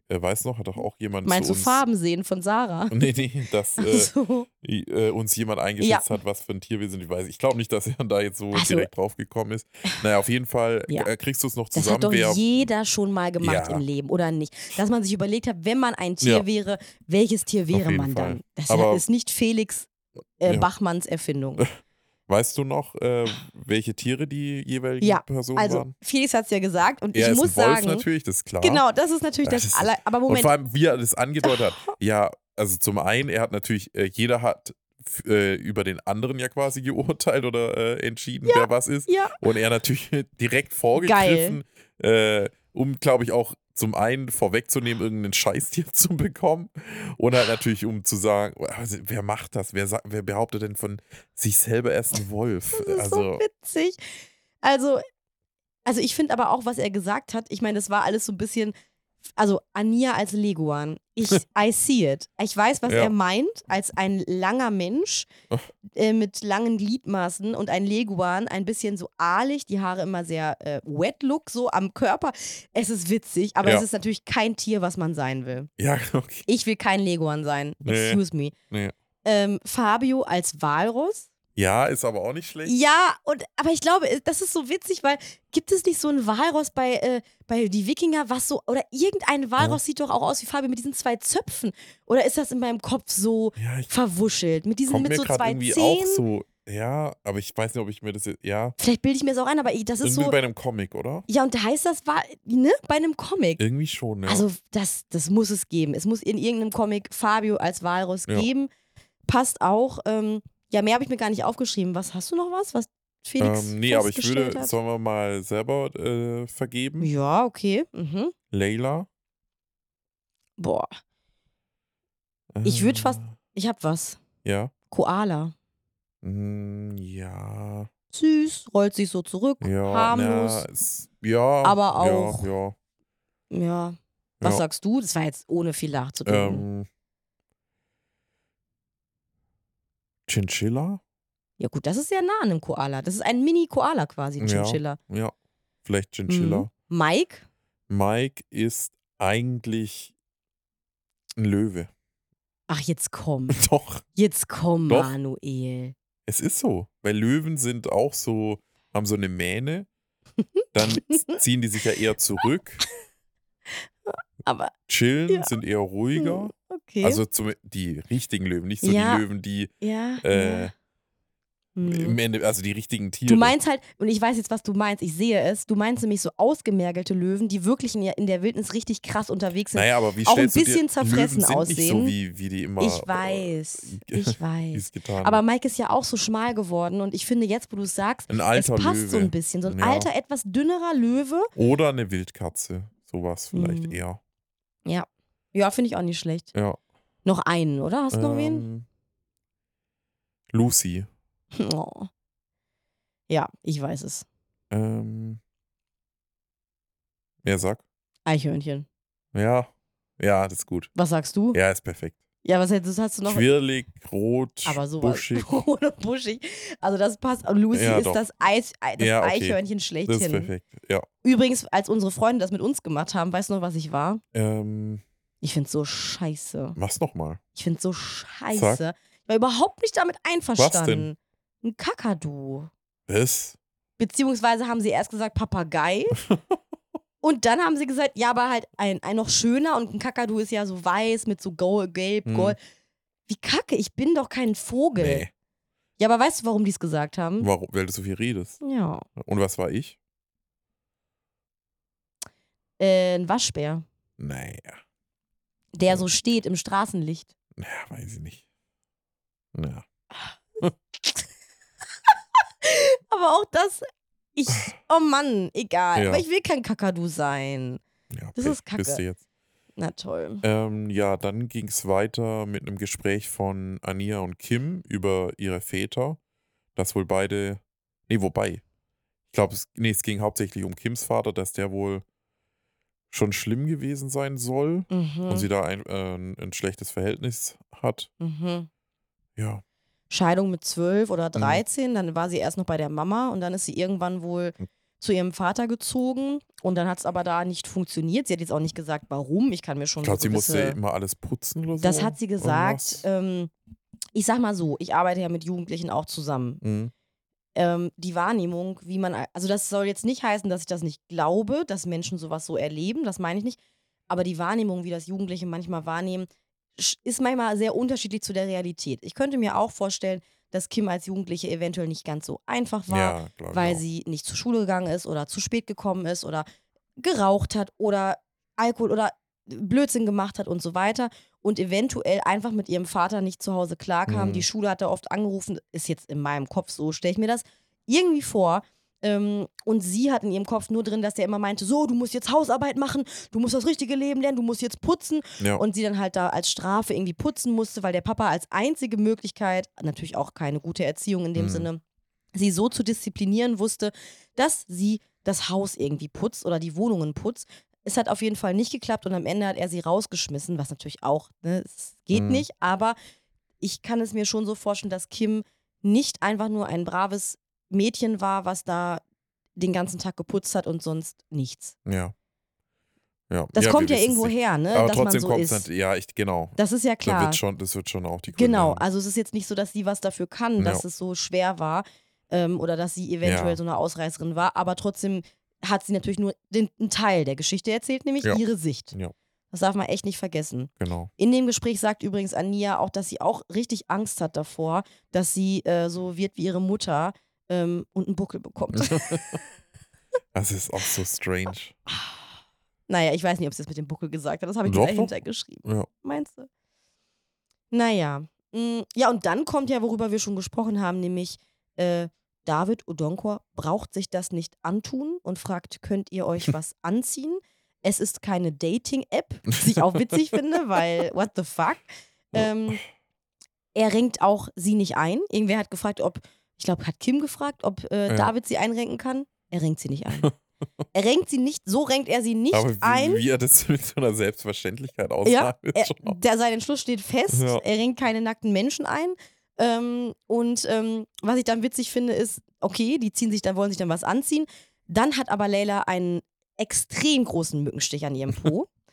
äh, weiß noch, hat doch auch jemand Meinst zu du Farben sehen von Sarah? Nee, nee, dass äh, so. äh, uns jemand eingeschätzt hat, was für ein Tier wir sind. Ich weiß, ich glaube nicht, dass er da jetzt so Ach so. direkt drauf gekommen ist. Naja, auf jeden Fall Ja. äh, kriegst du es noch Das zusammen, hat doch wer. jeder schon mal gemacht Ja. im Leben, oder nicht? Dass man sich überlegt hat, wenn man ein Tier Ja. wäre, welches Tier wäre man Fall. dann? Das Aber- ist nicht Felix äh, Ja. Bachmanns Erfindung. Weißt du noch, äh, welche Tiere die jeweiligen Ja, Personen Also, waren? Felix hat es ja gesagt und Er ich ist muss ein Wolf sagen, natürlich, das ist klar. genau, das ist natürlich Das das, aller. Aber Und Moment, vor allem, wie er das angedeutet hat. Ja, also zum einen, er hat natürlich, äh, jeder hat äh, über den anderen ja quasi geurteilt oder äh, entschieden, wer was ist. ja, Und er natürlich direkt vorgegriffen, äh, um, glaube ich, auch zum einen vorwegzunehmen, irgendeinen Scheißtier zu bekommen. Und halt natürlich, um zu sagen, also, wer macht das? Wer, wer behauptet denn von sich selber erst ein Wolf? das ist Also, so witzig. Also, also ich finde aber auch, was er gesagt hat, ich meine, das war alles so ein bisschen, also Ania als Leguan. Ich, I see it. Ich weiß, was Ja. er meint, als ein langer Mensch Ach. äh, mit langen Gliedmaßen und ein Leguan, ein bisschen so ahlig, die Haare immer sehr äh, wet look, so am Körper. Es ist witzig, aber Ja. es ist natürlich kein Tier, was man sein will. ja, okay. Ich will kein Leguan sein. Nee. Excuse me. Nee. Ähm, Fabio als Walrus. Ja, ist aber auch nicht schlecht. Ja, und aber ich glaube, das ist so witzig, weil gibt es nicht so ein Walross bei, äh, bei die Wikinger, was so, oder irgendein Walross sieht doch auch aus wie Fabio mit diesen zwei Zöpfen. Oder ist das in meinem Kopf so Ja, verwuschelt? Mit diesen, mit so zwei irgendwie Zähnen? auch so. Ja, aber ich weiß nicht, ob ich mir das jetzt. Ja, Vielleicht bilde ich mir das auch ein, aber ich- das ist irgendwie so. bei einem Comic, oder? Ja, und da heißt das, war, ne, bei einem Comic. Irgendwie schon, ja. Also, das, das muss es geben. Es muss in irgendeinem Comic Fabio als Walross Ja. geben. Passt auch. Ähm, ja, mehr habe ich mir gar nicht aufgeschrieben. Was hast du noch was, was Felix ähm, nee, aber ich würde, hat? sollen wir mal selber äh, vergeben? Ja, okay. Mhm. Layla. Boah, Ich würd Äh, fast- ich hab was. Ja. Koala. Mm, ja. süß, rollt sich so zurück, Ja, harmlos. na, ja. Aber auch- Ja, ja. Ja. Was Ja. sagst du? Das war jetzt ohne viel nachzudenken. Ähm, Chinchilla? Ja, gut, das ist sehr nah an einem Koala. Das ist ein Mini-Koala quasi, ein Ja. Chinchilla. Ja, vielleicht Chinchilla. Mhm. Mike? Mike ist eigentlich ein Löwe. Ach, jetzt komm. Doch, Jetzt komm, Doch. Manuel. es ist so. Weil Löwen sind auch so, haben so eine Mähne. Dann ziehen die sich ja eher zurück, Aber, chillen, Ja. sind eher ruhiger. okay. Also zum, die richtigen Löwen, nicht so Ja. die Löwen, die ja. äh. Hm. im Ende, also die richtigen Tiere. Du meinst halt, und ich weiß jetzt, was du meinst, ich sehe es, du meinst nämlich so ausgemergelte Löwen, die wirklich in der, Wildnis richtig krass unterwegs sind. naja, aber wie auch ein bisschen zerfressen Löwen sind nicht so, aussehen. wie, wie die immer ich weiß, äh, ich weiß. Aber Mike ist ja auch so schmal geworden und ich finde jetzt, wo du es sagst, Ein es alter passt Löwe. so ein bisschen. So ein Ja. alter, etwas dünnerer Löwe. Oder eine Wildkatze. Sowas vielleicht Mhm. eher. Ja. Ja, finde ich auch nicht schlecht. Ja. Noch einen, oder? Hast du noch wen? Ähm, Lucy. Oh. Ja, ich weiß es. Ähm, ja, sag. Eichhörnchen. Ja. Ja, das ist gut. Was sagst du? Ja, ist perfekt. Ja, was hättest hast du noch? Quirlig, rot, Aber sowas. buschig. Rot und buschig. Also das passt. Und Lucy Ja, ist doch. das, Eis, Ei- das Ja, okay. Eichhörnchen Das ist schlechthin. perfekt. Ja. Übrigens, als unsere Freunde das mit uns gemacht haben, weißt du noch, was ich war? Ähm, Ich find's so scheiße. was nochmal? Ich find's so scheiße. Ich war überhaupt nicht damit einverstanden. Ein Kakadu. Was? Beziehungsweise haben sie erst gesagt Papagei. und dann haben sie gesagt, ja, aber halt ein, ein noch schöner und ein Kakadu ist ja so weiß mit so Gold, gelb, Hm. gold. Wie kacke, ich bin doch kein Vogel. Nee. Ja, aber weißt du, warum die es gesagt haben? Warum? Weil du so viel redest. Ja. Und was war ich? Äh, ein Waschbär, Naja. der so steht im Straßenlicht. Ja, weiß ich nicht. Ja. Aber auch das, ich, oh Mann, egal. Ja. Aber ich will kein Kakadu sein. ja Das ist Kacke. Bist du jetzt. Na toll. Ähm, ja, dann ging es weiter mit einem Gespräch von Ania und Kim über ihre Väter. Dass wohl beide. Nee, wobei. Ich glaube, es, nee, es ging hauptsächlich um Kims Vater, dass der wohl schon schlimm gewesen sein soll Mhm. und sie da ein, äh, ein schlechtes Verhältnis hat. mhm. Ja. Scheidung mit zwölf oder Mhm. 13, dann war sie erst noch bei der Mama und dann ist sie irgendwann wohl Mhm. zu ihrem Vater gezogen und dann hat es aber da nicht funktioniert. Sie hat jetzt auch nicht gesagt, warum. Ich kann mir schon Ich glaube, so sie musste immer alles putzen oder so. Das hat sie gesagt. Ähm, ich sag mal so, ich arbeite ja mit Jugendlichen auch zusammen. Mhm. ähm, die Wahrnehmung, wie man, also das soll jetzt nicht heißen, dass ich das nicht glaube, dass Menschen sowas so erleben, das meine ich nicht, aber die Wahrnehmung, wie das Jugendliche manchmal wahrnehmen, ist manchmal sehr unterschiedlich zu der Realität. Ich könnte mir auch vorstellen, dass Kim als Jugendliche eventuell nicht ganz so einfach war, Ja, weil sie nicht zur Schule gegangen ist oder zu spät gekommen ist oder geraucht hat oder Alkohol oder Blödsinn gemacht hat und so weiter und eventuell einfach mit ihrem Vater nicht zu Hause klarkam. Mhm. Die Schule hat er oft angerufen, ist jetzt in meinem Kopf so, stelle ich mir das irgendwie vor. Ähm, und sie hat in ihrem Kopf nur drin, dass der immer meinte, so, du musst jetzt Hausarbeit machen, du musst das richtige Leben lernen, du musst jetzt putzen. Ja. Und sie dann halt da als Strafe irgendwie putzen musste, weil der Papa als einzige Möglichkeit, natürlich auch keine gute Erziehung in dem Mhm. Sinne, sie so zu disziplinieren wusste, dass sie das Haus irgendwie putzt oder die Wohnungen putzt. Es hat auf jeden Fall nicht geklappt und am Ende hat er sie rausgeschmissen, was natürlich auch, ne, es geht Mhm. nicht, aber ich kann es mir schon so vorstellen, dass Kim nicht einfach nur ein braves Mädchen war, was da den ganzen Tag geputzt hat und sonst nichts. ja. Ja. Das ja, kommt ja irgendwo her, ne? Aber dass trotzdem man so kommt ist. es halt, ja, ich, genau. Das ist ja Da klar. wird schon, das wird schon auch die Gründe Genau, haben. also es ist jetzt nicht so, dass sie was dafür kann, dass Ja. es so schwer war ähm, oder dass sie eventuell Ja. so eine Ausreißerin war, aber trotzdem hat sie natürlich nur den, einen Teil der Geschichte erzählt, nämlich ihre Sicht. Das darf man echt nicht vergessen. Genau. In dem Gespräch sagt übrigens Ania auch, dass sie auch richtig Angst hat davor, dass sie äh, so wird wie ihre Mutter ähm, und einen Buckel bekommt. Das ist auch so strange. naja, ich weiß nicht, ob sie das mit dem Buckel gesagt hat. Das habe ich Doch, doch. dahinter geschrieben. Ja. Meinst du? Naja. mm, Ja, und dann kommt ja, worüber wir schon gesprochen haben, nämlich äh, David Odonkor braucht sich das nicht antun und fragt, könnt ihr euch was anziehen? Es ist keine Dating-App, was ich auch witzig finde, weil what the fuck? Ähm, er renkt auch sie nicht ein. Irgendwer hat gefragt, ob Ich glaube, hat Kim gefragt, ob äh, Ja. David sie einrenken kann. Er renkt sie nicht ein. er renkt sie nicht, so renkt er sie nicht Aber wie, ein. wie er das mit so einer Selbstverständlichkeit Ja, aussagt, ist er, der, sein Entschluss steht fest. Ja. Er renkt keine nackten Menschen ein. Ähm, und ähm, was ich dann witzig finde, ist, okay, die ziehen sich dann, wollen sich dann was anziehen. Dann hat aber Leila einen extrem großen Mückenstich an ihrem Po,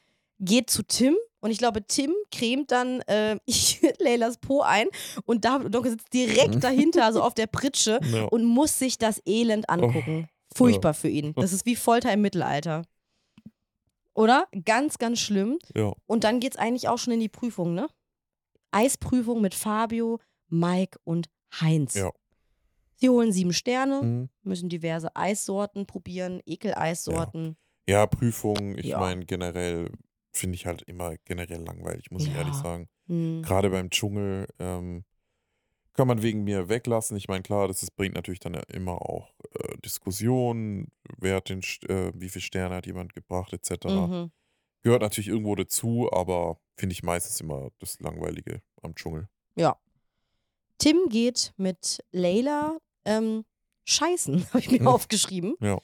geht zu Tim und ich glaube, Tim cremt dann äh, Leilas Po ein und und Donke sitzt direkt dahinter, also auf der Pritsche Ja. und muss sich das Elend angucken. Furchtbar für ihn. Das ist wie Folter im Mittelalter. Oder? Ganz, ganz schlimm. ja. Und dann geht's eigentlich auch schon in die Prüfung, ne? Eisprüfung mit Fabio, Mike und Heinz. Ja. Sie holen sieben Sterne, Mhm. müssen diverse Eissorten probieren, Ekeleissorten. ja, Prüfung, ich Ja. meine, generell finde ich halt immer generell langweilig, muss ich ehrlich Ja. sagen. Hm. Gerade beim Dschungel ähm, kann man wegen mir weglassen. Ich meine, klar, das ist, bringt natürlich dann ja immer auch äh, Diskussionen, wer hat den, St- äh, wie viele Sterne hat jemand gebracht, etc. Mhm. Gehört natürlich irgendwo dazu, aber finde ich meistens immer das Langweilige am Dschungel. Ja. Tim geht mit Layla ähm, scheißen, habe ich mir Mhm. aufgeschrieben. Ja.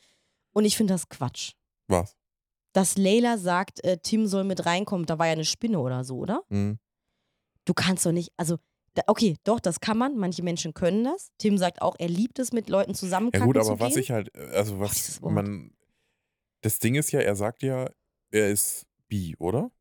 Und ich finde das Quatsch. Was? Dass Layla sagt, äh, Tim soll mit reinkommen, da war ja eine Spinne oder so, oder? Mhm. Du kannst doch nicht, also, okay, doch, das kann man. Manche Menschen können das. Tim sagt auch, er liebt es, mit Leuten zusammen Ja gut, aber was gehen. ich halt, äh, also Oh, was Wort. man, das Ding ist ja, er sagt ja, er ist bi, oder?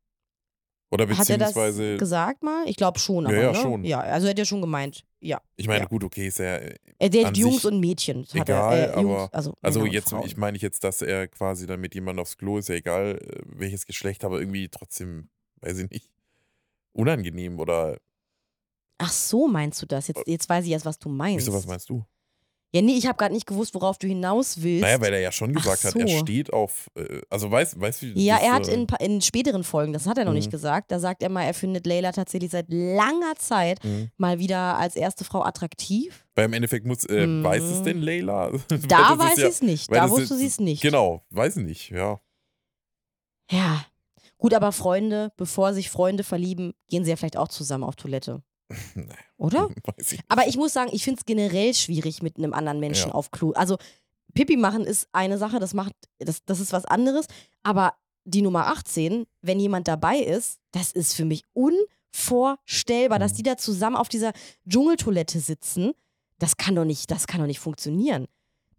Oder Hat er das beziehungsweise, gesagt mal? Ich glaube schon, Ja, aber ja, ne? schon. Ja, also hat er schon gemeint. Ja. ich meine, ja. gut, okay, ist er, Er datet An Jungs und Mädchen. Hat egal, er, äh, Jungs, aber- also, also jetzt, Frauen. ich meine nicht jetzt, dass er quasi dann mit jemandem aufs Klo ist, ja egal, äh, welches Geschlecht, aber irgendwie trotzdem, weiß ich nicht, unangenehm oder, Ach so, meinst du das? Jetzt, jetzt weiß ich erst, was du meinst. wieso, was meinst du? Ja, nee, ich habe gerade nicht gewusst, worauf du hinaus willst. Naja, weil er ja schon gesagt hat, er so. steht auf, äh, also weißt weißt du, ja, er hat äh, in, pa- in späteren Folgen, das hat er noch nicht Mhm. gesagt, da sagt er mal, er findet Layla tatsächlich seit langer Zeit mhm. mal wieder als erste Frau attraktiv. Weil im Endeffekt muss, äh, Mhm. weiß es denn Leila? Weil Da weiß ja, ich es nicht. Da wusste sie es nicht. Genau, weiß nicht, ja. Ja. Gut, aber Freunde, bevor sich Freunde verlieben, gehen sie ja vielleicht auch zusammen auf Toilette. Oder? weiß ich. Aber ich muss sagen, ich finde es generell schwierig mit einem anderen Menschen Ja. auf Klo. Also Pipi machen ist eine Sache, das macht, das, das ist was anderes. Aber die Nummer 18, wenn jemand dabei ist, das ist für mich unvorstellbar, dass Mhm. die da zusammen auf dieser Dschungeltoilette sitzen. Das kann doch nicht, das kann doch nicht funktionieren.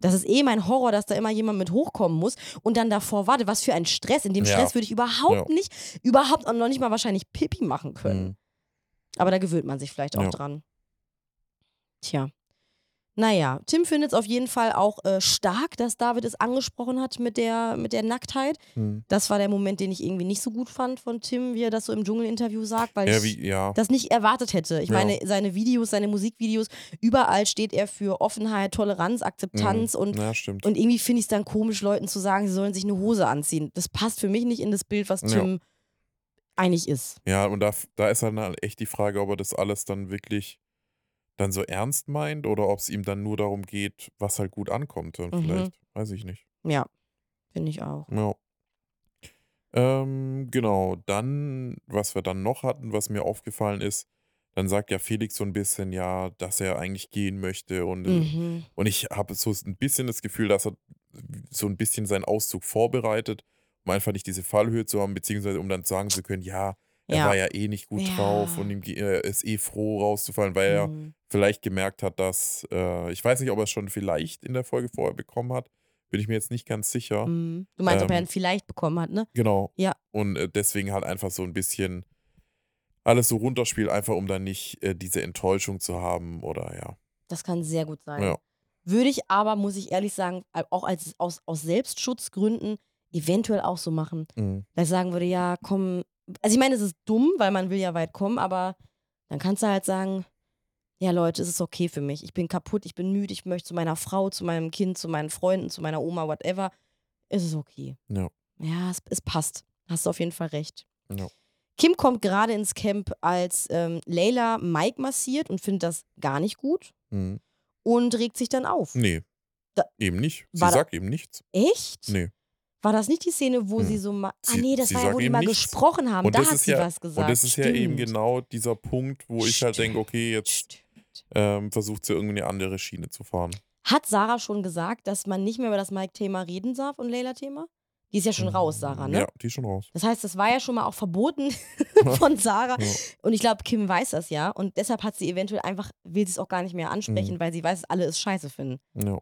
Das ist eh mein Horror, dass da immer jemand mit hochkommen muss und dann davor wartet. Was für ein Stress. In dem Ja. Stress würde ich überhaupt Ja. nicht, überhaupt noch nicht mal wahrscheinlich Pipi machen können. Mhm. Aber da gewöhnt man sich vielleicht auch Ja. dran. Tja. Naja, Tim findet es auf jeden Fall auch äh, stark, dass David es angesprochen hat mit der, mit der Nacktheit. Mhm. Das war der Moment, den ich irgendwie nicht so gut fand von Tim, wie er das so im Dschungelinterview sagt, weil Ja, ich ja. das nicht erwartet hätte. Ich Ja. meine, seine Videos, seine Musikvideos, überall steht er für Offenheit, Toleranz, Akzeptanz Mhm. und ja, stimmt. und irgendwie finde ich es dann komisch, Leuten zu sagen, sie sollen sich eine Hose anziehen. Das passt für mich nicht in das Bild, was. Tim eigentlich ist. ja, und da, da ist dann halt echt die Frage, ob er das alles dann wirklich dann so ernst meint oder ob es ihm dann nur darum geht, was halt gut ankommt. Und Mhm. vielleicht, weiß ich nicht. Ja, finde ich auch. Ja. Ähm, genau, dann, was wir dann noch hatten, was mir aufgefallen ist, dann sagt ja Felix so ein bisschen, ja, dass er eigentlich gehen möchte und, äh, Mhm. und ich habe so ein bisschen das Gefühl, dass er so ein bisschen seinen Auszug vorbereitet, um einfach nicht diese Fallhöhe zu haben, beziehungsweise um dann sagen zu können, ja, er Ja. war ja eh nicht gut Ja. drauf und ihm er ist eh froh rauszufallen, weil er Mhm. vielleicht gemerkt hat, dass, äh, ich weiß nicht, ob er es schon vielleicht in der Folge vorher bekommen hat, bin ich mir jetzt nicht ganz sicher. Mhm. Du meinst, ob er Ähm, ihn vielleicht bekommen hat, ne? Genau. Ja. Und äh, deswegen halt einfach so ein bisschen alles so runterspielt, einfach um dann nicht äh, diese Enttäuschung zu haben oder ja. Das kann sehr gut sein. Ja. Würde ich aber, muss ich ehrlich sagen, äh, auch als, aus, aus Selbstschutzgründen eventuell auch so machen. Mhm. Dass ich sagen würde, ja, komm. Also ich meine, es ist dumm, weil man will ja weit kommen, aber dann kannst du halt sagen, ja Leute, es ist okay für mich. Ich bin kaputt, ich bin müde, ich möchte zu meiner Frau, zu meinem Kind, zu meinen Freunden, zu meiner Oma, whatever. Es ist okay. Ja. Ja, es, es passt. Hast du auf jeden Fall recht. Ja. Kim kommt gerade ins Camp, als ähm, Layla Mike massiert und findet das gar nicht gut Mhm. und regt sich dann auf. Nee. Da- eben nicht. Sie sagt eben nichts. Echt? Nee. War das nicht die Szene, wo Hm. sie so mal. Ah, nee, das sie war ja, wo die mal nichts. gesprochen haben. Und da hat sie ja- was gesagt. Und das ist ja eben Stimmt. genau dieser Punkt, wo ich halt denke, okay, jetzt Stimmt. Ähm, versucht sie irgendwie eine andere Schiene zu fahren. Hat Sarah schon gesagt, dass man nicht mehr über das Mike-Thema reden darf und Leila-Thema? Die ist ja schon raus, Sarah, ne? Ja, die ist schon raus. Das heißt, das war ja schon mal auch verboten von Sarah. Ja. Und ich glaube, Kim weiß das ja. Und deshalb hat sie eventuell einfach, will sie es auch gar nicht mehr ansprechen, Mhm. weil sie weiß, dass alle es scheiße finden. Ja.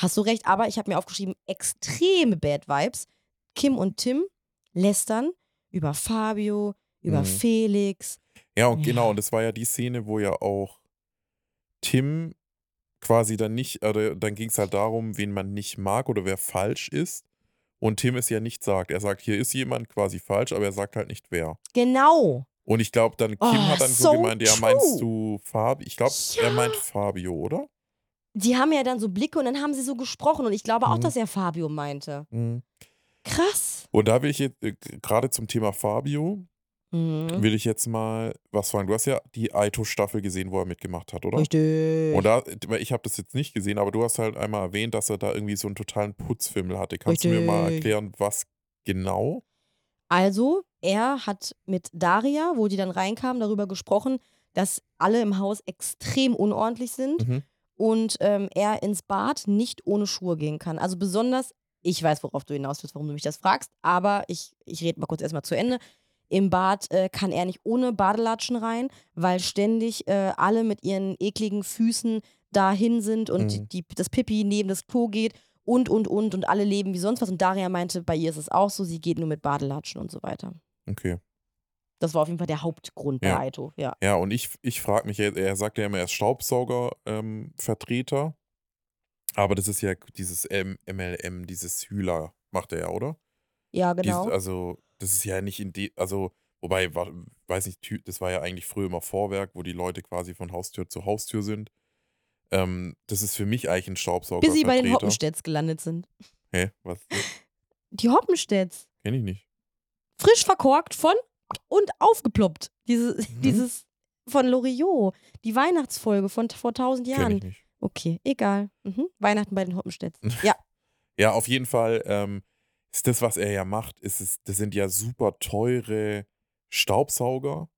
Hast du recht, aber ich habe mir aufgeschrieben, extreme Bad Vibes. Kim und Tim lästern über Fabio, über Mhm. Felix. Ja, und Ja. genau, und das war ja die Szene, wo ja auch Tim quasi dann nicht, oder dann ging es halt darum, wen man nicht mag oder wer falsch ist. Und Tim es ja nicht sagt. Er sagt, hier ist jemand quasi falsch, aber er sagt halt nicht wer. Genau. Und ich glaube, dann Kim Oh, hat dann so so gemeint, ja, meinst du Fabio? Ich glaube, er Ja. meint Fabio, oder? Die haben ja dann so Blicke und dann haben sie so gesprochen. Und ich glaube auch, Mhm. dass er Fabio meinte. Mhm. Krass. Und da will ich jetzt, äh, gerade zum Thema Fabio, Mhm. will ich jetzt mal was fragen. Du hast ja die Aito-Staffel gesehen, wo er mitgemacht hat, oder? Richtig. Und da, ich habe das jetzt nicht gesehen, aber du hast halt einmal erwähnt, dass er da irgendwie so einen totalen Putzfimmel hatte. Kannst du mir mal Richtig. erklären, was genau? Also, er hat mit Daria, wo die dann reinkamen, darüber gesprochen, dass alle im Haus extrem unordentlich sind Mhm. Und ähm, er ins Bad nicht ohne Schuhe gehen kann. Also besonders, ich weiß, worauf du hinaus willst, warum du mich das fragst, aber ich, ich rede mal kurz erstmal zu Ende. Im Bad äh, kann er nicht ohne Badelatschen rein, weil ständig äh, alle mit ihren ekligen Füßen dahin sind und Mhm. die, das Pipi neben das Klo geht und, und, und und alle leben wie sonst was. Und Daria meinte, bei ihr ist es auch so, sie geht nur mit Badelatschen und so weiter. Okay. Das war auf jeden Fall der Hauptgrund Ja. bei Aito, ja. Ja, und ich, ich frage mich, er, er sagt ja immer, er ist Staubsauger-Vertreter. aber das ist ja dieses M MLM, dieses Hühler macht er ja, oder? Ja, Dies- genau. also, das ist ja nicht in die, also, wobei, wa- weiß nicht, das war ja eigentlich früher immer Vorwerk, wo die Leute quasi von Haustür zu Haustür sind. Ähm, das ist für mich eigentlich ein Staubsauger. Bis sie bei den Hoppenstädts gelandet sind. Hä? Was? Die Hoppenstädts. Kenn ich nicht. Frisch verkorkt von und aufgeploppt. Diese, Mhm. Dieses von Loriot. Die Weihnachtsfolge von vor tausend Jahren. Okay, egal. Mhm. Weihnachten bei den Hoppenstädts. Ja. Ja, auf jeden Fall ähm, ist das, was er ja macht, ist es, das sind ja super teure Staubsauger.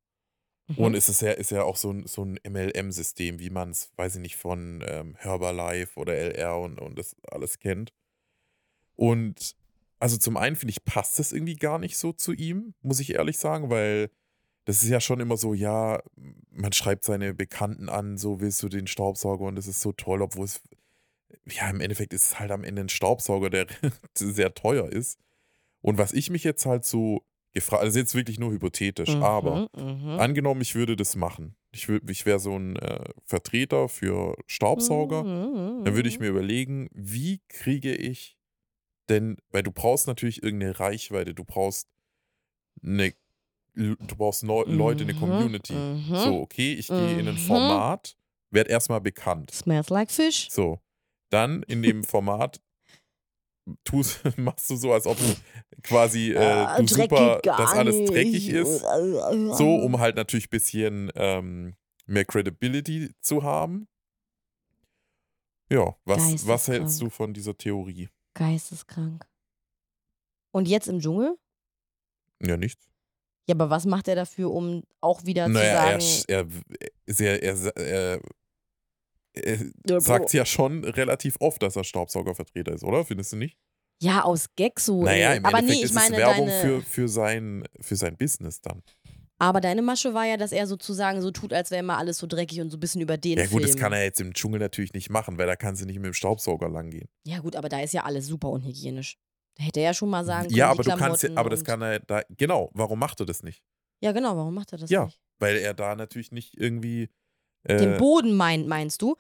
Mhm. Und es ist ja, ist ja auch so ein, so ein MLM-System, wie man es, weiß ich nicht, von ähm, Herbalife oder LR und, und das alles kennt. Und also zum einen finde ich, passt das irgendwie gar nicht so zu ihm, muss ich ehrlich sagen, weil das ist ja schon immer so, ja, man schreibt seine Bekannten an, so willst du den Staubsauger und das ist so toll, obwohl es, ja, im Endeffekt ist es halt am Ende ein Staubsauger, der sehr teuer ist. Und was ich mich jetzt halt so gefragt, also jetzt wirklich nur hypothetisch, Mhm, aber mhm. Angenommen, ich würde das machen. Ich, ich wäre so ein äh, Vertreter für Staubsauger. Mhm, Dann würde ich mir überlegen, wie kriege ich denn, weil du brauchst natürlich irgendeine Reichweite, du brauchst eine, du brauchst Neu Leute, eine Mhm, Community. mhm. So, okay, ich gehe in ein Mhm. Format, werde erstmal bekannt. Smells like fish. So, dann in dem Format tust, machst du so, als ob du quasi äh, Ah, du super, dass alles dreckig ist. So, um halt natürlich ein bisschen ähm, mehr Credibility zu haben. Ja, was, was hältst du von dieser Theorie? Geisteskrank. Und jetzt im Dschungel? Ja, nichts. Ja, aber was macht er dafür, um auch wieder Naja, zu er, sagen. er, er, er, er Ja, sagt ja schon relativ oft, dass er Staubsaugervertreter ist, oder? Findest du nicht? Ja, aus Gag so. naja, im aber Endeffekt nee, ich ist meine, es Werbung deine, für, für, sein, für sein Business dann. Aber deine Masche war ja, dass er sozusagen so tut, als wäre immer alles so dreckig und so ein bisschen über den Ja gut, Film. das kann er jetzt im Dschungel natürlich nicht machen, weil da kann sie nicht mit dem Staubsauger langgehen. Ja gut, aber da ist ja alles super unhygienisch. Da hätte er ja schon mal sagen können, Ja, die aber du kannst ja, Klamotten aber das und- kann er da, genau, warum macht er das nicht? Ja, genau, warum macht er das Ja, nicht? Weil er da natürlich nicht irgendwie. Äh, Den Boden meint, meinst du?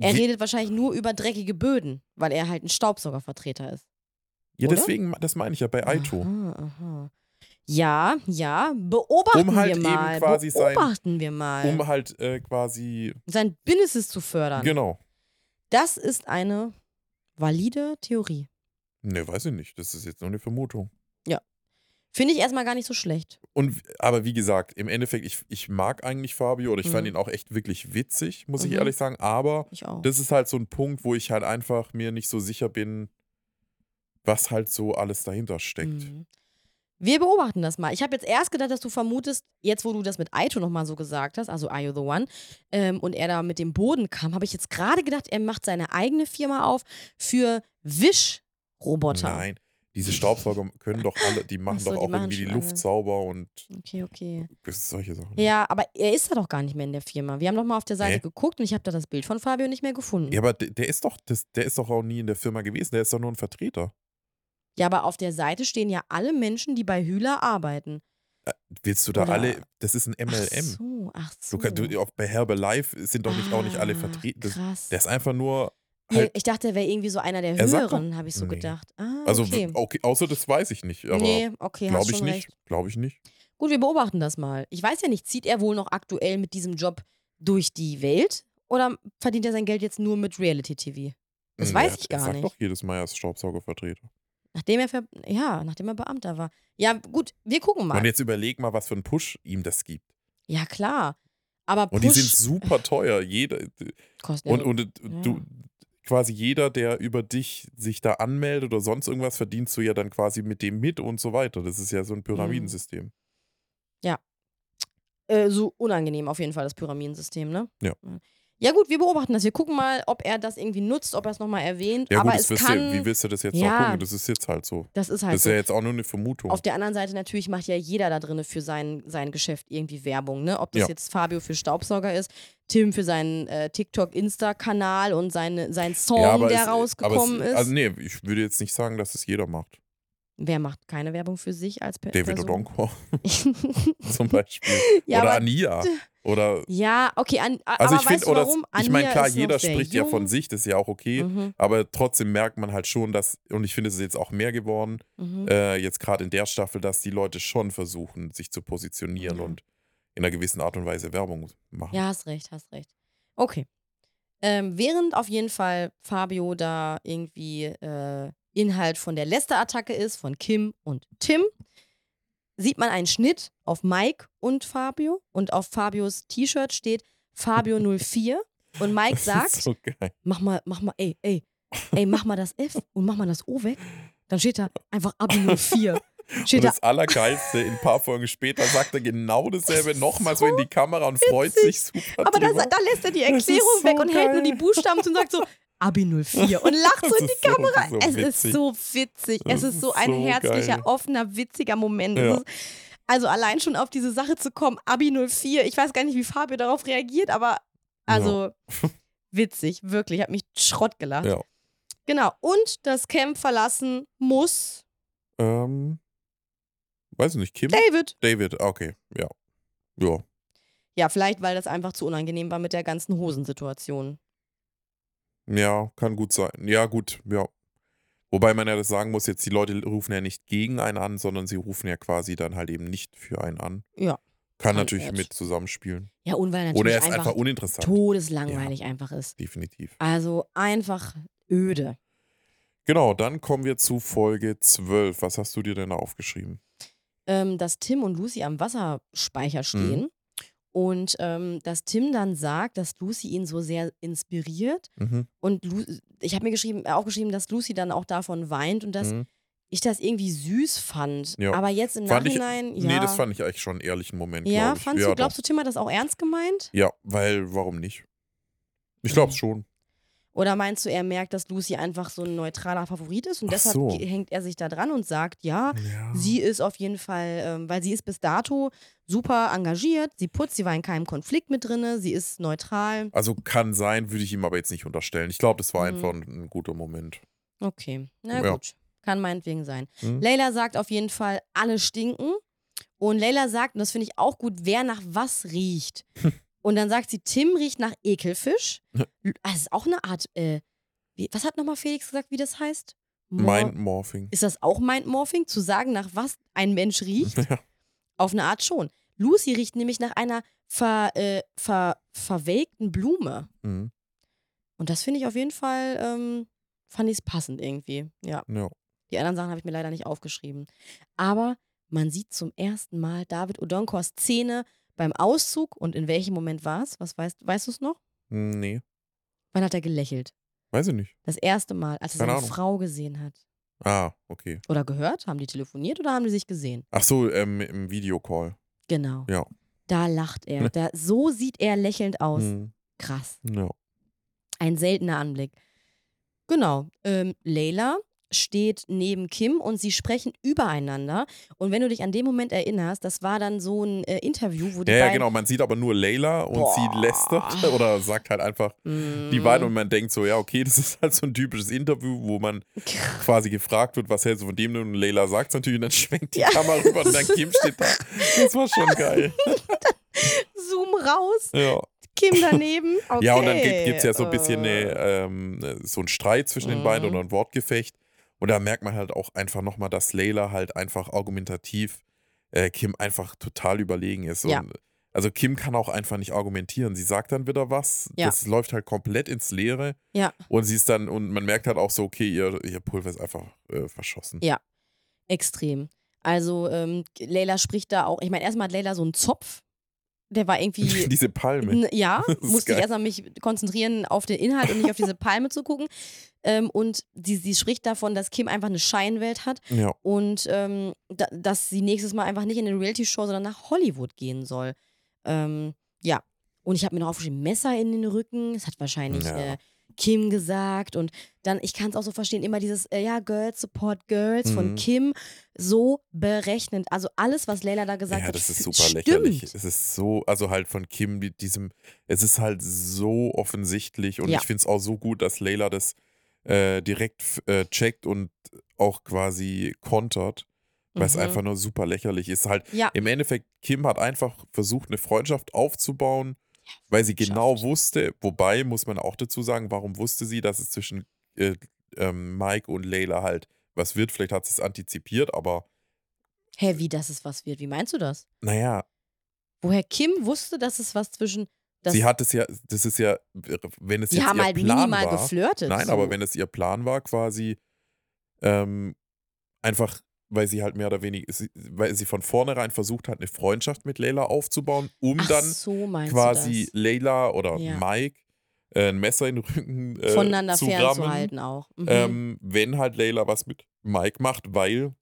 Er wie- redet wahrscheinlich nur über dreckige Böden, weil er halt ein Staubsaugervertreter ist. ja, oder? deswegen, das meine ich ja bei Aito. Aha, aha. Ja, ja, beobachten Um halt wir mal. quasi sein- beobachten wir mal. Um halt äh, quasi. sein Businesses zu fördern. Genau. Das ist eine valide Theorie. Ne, weiß ich nicht. Das ist jetzt nur eine Vermutung. Finde ich erstmal gar nicht so schlecht. Und, aber wie gesagt, im Endeffekt, ich, ich mag eigentlich Fabio oder ich fand Mhm. ihn auch echt wirklich witzig, muss ich Mhm. ehrlich sagen. Aber Ich das ist halt so ein Punkt, wo ich halt einfach mir nicht so sicher bin, was halt so alles dahinter steckt. Mhm. Wir beobachten das mal. Ich habe jetzt erst gedacht, dass du vermutest, jetzt wo du das mit Aito nochmal so gesagt hast, also Are You the One, ähm, und er da mit dem Boden kam, habe ich jetzt gerade gedacht, er macht seine eigene Firma auf für Wischroboter. Nein, diese Staubsauger können doch alle, die machen Ach so, doch auch machen irgendwie die Luft sauber und Okay, okay. solche Sachen. Ja, aber er ist da doch gar nicht mehr in der Firma. Wir haben doch mal auf der Seite Hä? geguckt und ich habe da das Bild von Fabio nicht mehr gefunden. Ja, aber der, der ist doch, das, der ist doch auch nie in der Firma gewesen, der ist doch nur ein Vertreter. Ja, aber auf der Seite stehen ja alle Menschen, die bei Hühler arbeiten. Willst du da Oder- alle, das ist ein Ach MLM. so, ach so. Du, kann- du, auch bei Herbalife sind doch nicht, auch nicht alle Ah, vertreten. Das, Krass. der ist einfach nur, halt- ich dachte, er wäre irgendwie so einer der Er höheren, habe ich so Nee. gedacht. Ah, also okay. okay, außer das weiß ich nicht, aber nee, okay, hast glaube ich schon nicht, glaube ich nicht. Gut, wir beobachten das mal. Ich weiß ja nicht, zieht er wohl noch aktuell mit diesem Job durch die Welt oder verdient er sein Geld jetzt nur mit Reality-TV? Das Hm, weiß er- ich er gar sagt nicht. doch jedes Mal, er ist Staubsaugervertreter. Nachdem er, ja, nachdem er Beamter war. Ja, gut, wir gucken mal. Und jetzt überleg mal, was für einen Push ihm das gibt. Ja, klar. Aber Und die Push sind super teuer. Jeder, kostet und ja, und ja. du, quasi jeder, der über dich sich da anmeldet oder sonst irgendwas, verdienst du ja dann quasi mit dem mit und so weiter. Das ist ja so ein Pyramidensystem. äh, so unangenehm auf jeden Fall, das Pyramidensystem, ne? Ja. Ja, gut, wir beobachten das. Wir gucken mal, ob er das irgendwie nutzt, ob er es nochmal erwähnt. Ja, Aber gut, das es kann. du, wie willst du das jetzt Ja. noch gucken? Das ist jetzt halt so. das ist halt Das ist so. ja jetzt auch nur eine Vermutung. Auf der anderen Seite natürlich macht ja jeder da drin für sein, sein Geschäft irgendwie Werbung, ne? Ob das Ja. jetzt Fabio für Staubsauger ist, Tim für seinen äh, TikTok-Insta-Kanal und seine, sein Song, ja, aber der es, rausgekommen aber es, ist. Also nee, ich würde jetzt nicht sagen, dass es jeder macht. Wer macht keine Werbung für sich als per David Person? Odonkor zum Beispiel. ja, oder Ania. Oder ja, okay, an, also aber ich finde, oder warum? ich meine, klar, jeder spricht ja von sich, das ist ja auch okay. Mhm, Aber trotzdem merkt man halt schon, dass, und ich finde, es ist jetzt auch mehr geworden, mhm. äh, jetzt gerade in der Staffel, dass die Leute schon versuchen, sich zu positionieren Ja. und in einer gewissen Art und Weise Werbung machen. Ja, hast recht, hast recht. Okay. Ähm, während auf jeden Fall Fabio da irgendwie äh, Inhalt von der Lester-Attacke ist, von Kim und Tim, sieht man einen Schnitt auf Mike und Fabio und auf Fabios T-Shirt steht Fabio 04 und Mike Das sagt, so geil. mach mal, mach mal, ey, ey, ey, mach mal das F und mach mal das O weg. Dann steht da einfach Abi 04. Steht Und da das Allergeilste, ein paar Folgen später sagt er genau dasselbe nochmal so in die Kamera und freut sich super Aber da, drüber. da lässt er die Das Erklärung so weg und hält nur geil. die Buchstaben zu und sagt so, Abi 04 und lacht so in die ist so- Kamera. so es ist so witzig. Es ist so ein so herzlicher, geil. offener, witziger Moment. Ja. Ist, also allein schon auf diese Sache zu kommen, Abi 04. Ich weiß gar nicht, wie Fabio darauf reagiert, aber also witzig, wirklich. Ich habe mich Schrott gelacht. Ja. Genau. Und das Camp verlassen muss Ähm, weiß ich nicht, Kim? David. David, okay, ja. Ja. Ja, vielleicht, weil das einfach zu unangenehm war mit der ganzen Hosensituation. Ja, kann gut sein. Ja, gut, ja. Wobei man ja das sagen muss, jetzt die Leute rufen ja nicht gegen einen an, sondern sie rufen ja quasi dann halt eben nicht für einen an. Ja. Kann natürlich mit zusammenspielen. Ja, und weil natürlich Oder er ist einfach, einfach uninteressant. todeslangweilig einfach ist. Definitiv. Also einfach öde. Genau, dann kommen wir zu Folge 12. Was hast du dir denn da aufgeschrieben? Ähm, dass Tim und Lucy am Wasserspeicher Mhm. Und ähm, dass Tim dann sagt, dass Lucy ihn so sehr inspiriert. Mhm. Und Lu ich habe mir geschrieben, äh, aufgeschrieben, dass Lucy dann auch davon weint und dass Mhm. ich das irgendwie süß fand. Ja. Aber jetzt im Fand ich- Nachhinein, ja. Nee, das fand ich eigentlich schon einen ehrlichen Moment, ja, ich. fandst ja, du, glaubst doch. du, Tim hat das auch ernst gemeint? Ja, weil, warum nicht? Ich glaube Mhm. schon. Oder meinst du, er merkt, dass Lucy einfach so ein neutraler Favorit ist und Ach deshalb so. hängt er sich da dran und sagt, ja, Ja. Sie ist auf jeden Fall, ähm, weil sie ist bis dato super engagiert, sie putzt, sie war in keinem Konflikt mit drinne, sie ist neutral. Also kann sein, würde ich ihm aber jetzt nicht unterstellen. Ich glaube, das war Mhm. einfach ein, ein guter Moment. Okay, na Ja. gut. Kann meinetwegen sein. Mhm. Leila sagt auf jeden Fall, alle stinken. Und Leila sagt, und das finde ich auch gut, wer nach was riecht. und dann sagt sie, Tim riecht nach Ekelfisch. L- Das ist auch eine Art, äh, wie, was hat nochmal Felix gesagt, wie das heißt? Mor- Mindmorphing. Ist das auch Mindmorphing, zu sagen, nach was ein Mensch riecht? Ja. Auf eine Art schon. Lucy riecht nämlich nach einer ver, äh, ver, verwelkten Blume. Mhm. Und das finde ich auf jeden Fall, ähm, fand ich es passend irgendwie. Ja. ja. Die anderen Sachen habe ich mir leider nicht aufgeschrieben. Aber man sieht zum ersten Mal David Odonkors Szene beim Auszug. Und in welchem Moment war es? Was weißt, weißt du es noch? Hm, Nee, Wann hat er gelächelt? weiß ich nicht. Das erste Mal, als er Keine seine Ahnung. Frau gesehen hat. Ah, okay. Oder gehört? Haben die telefoniert oder haben die sich gesehen? Ach so, ähm, im Videocall. Genau. Ja. Da lacht er. Da, so sieht er lächelnd aus. Hm, Krass. ja. Ein seltener Anblick. Genau. Ähm, Layla steht neben Kim und sie sprechen übereinander. Und wenn du dich an den Moment erinnerst, das war dann so ein äh, Interview, wo die Ja, ja, beiden genau. Man sieht aber nur Layla und Boah. sie lästert oder sagt halt einfach die Mm. beiden und man denkt so, ja, okay, das ist halt so ein typisches Interview, wo man quasi gefragt wird, was hältst du von dem und Layla sagt es natürlich und dann schwenkt die Ja. Kamera rüber und dann Kim steht da. Das war schon geil. Zoom raus, Ja. Kim daneben. Okay. Ja, und dann gibt es ja so ein bisschen Äh, eine, ähm, so ein Streit zwischen den beiden Mhm. oder ein Wortgefecht. Und da merkt man halt auch einfach nochmal, dass Layla halt einfach argumentativ äh, Kim einfach total überlegen ist. Ja. Und, also Kim kann auch einfach nicht argumentieren. Sie sagt dann wieder was. Ja. Das läuft halt komplett ins Leere. Ja. Und sie ist dann, und man merkt halt auch so, okay, ihr, ihr Pulver ist einfach äh, verschossen. Ja. Extrem. Also, ähm, Leila spricht da auch. Ich meine, erstmal hat Leila so einen Zopf. Der war irgendwie. Diese Palme. Ja, musste ich geil. erstmal mich konzentrieren auf den Inhalt und nicht auf diese Palme zu gucken. Ähm, und sie, sie spricht davon, dass Kim einfach eine Scheinwelt hat Ja. und ähm, da, dass sie nächstes Mal einfach nicht in eine Reality-Show, sondern nach Hollywood gehen soll. Ähm, ja. Und ich habe mir noch aufgeschrieben, Messer in den Rücken. Das hat wahrscheinlich Ja. äh, Kim gesagt. Und dann, ich kann es auch so verstehen, immer dieses, äh, ja, Girls support Girls von Mhm. Kim. So berechnend. Also alles, was Leila da gesagt ja, hat, das ist super stimmt. lächerlich. Es ist so, also halt von Kim mit diesem, es ist halt so offensichtlich und Ja. ich finde es auch so gut, dass Layla das äh, direkt äh, checkt und auch quasi kontert, weil es Mhm. einfach nur super lächerlich ist. Halt Ja. im Endeffekt, Kim hat einfach versucht, eine Freundschaft aufzubauen, weil sie genau Freundschaft. wusste, wobei muss man auch dazu sagen, warum wusste sie, dass es zwischen äh, ähm, Mike und Layla halt was wird. Vielleicht hat sie es antizipiert, aber Hä, wie das ist was wird? Wie meinst du das? naja, Woher Kim wusste, dass es was zwischen. Sie hat es ja, das ist ja, wenn es die jetzt haben ihr halt Plan minimal war, geflirtet. Nein, so. aber wenn es ihr Plan war, quasi ähm, einfach, weil sie halt mehr oder weniger, weil sie von vornherein versucht hat, eine Freundschaft mit Leila aufzubauen, um Ach dann so quasi Leila oder Ja. Mike äh, ein Messer in den Rücken äh, voneinander zu fernzuhalten auch. Mhm. ähm, wenn halt Leila was mit Mike macht, weil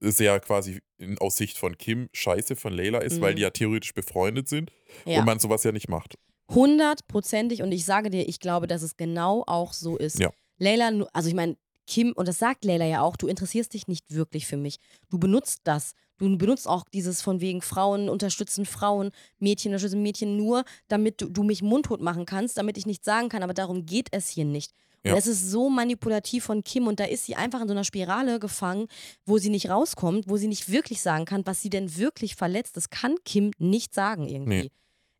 es ja quasi in, aus Sicht von Kim scheiße von Leila ist, weil Mhm. die ja theoretisch befreundet sind ja. und man sowas ja nicht macht. Hundertprozentig und ich sage dir, ich glaube, dass es genau auch so ist. Ja. Leila, also ich meine, Kim, und das sagt Leila ja auch, du interessierst dich nicht wirklich für mich. Du benutzt das. Du benutzt auch dieses von wegen Frauen unterstützen Frauen, Mädchen unterstützen Mädchen nur, damit du, du mich mundtot machen kannst, damit ich nichts sagen kann. Aber darum geht es hier nicht. Und Ja. es ist so manipulativ von Kim und da ist sie einfach in so einer Spirale gefangen, wo sie nicht rauskommt, wo sie nicht wirklich sagen kann, was sie denn wirklich verletzt. Das kann Kim nicht sagen irgendwie. Nee.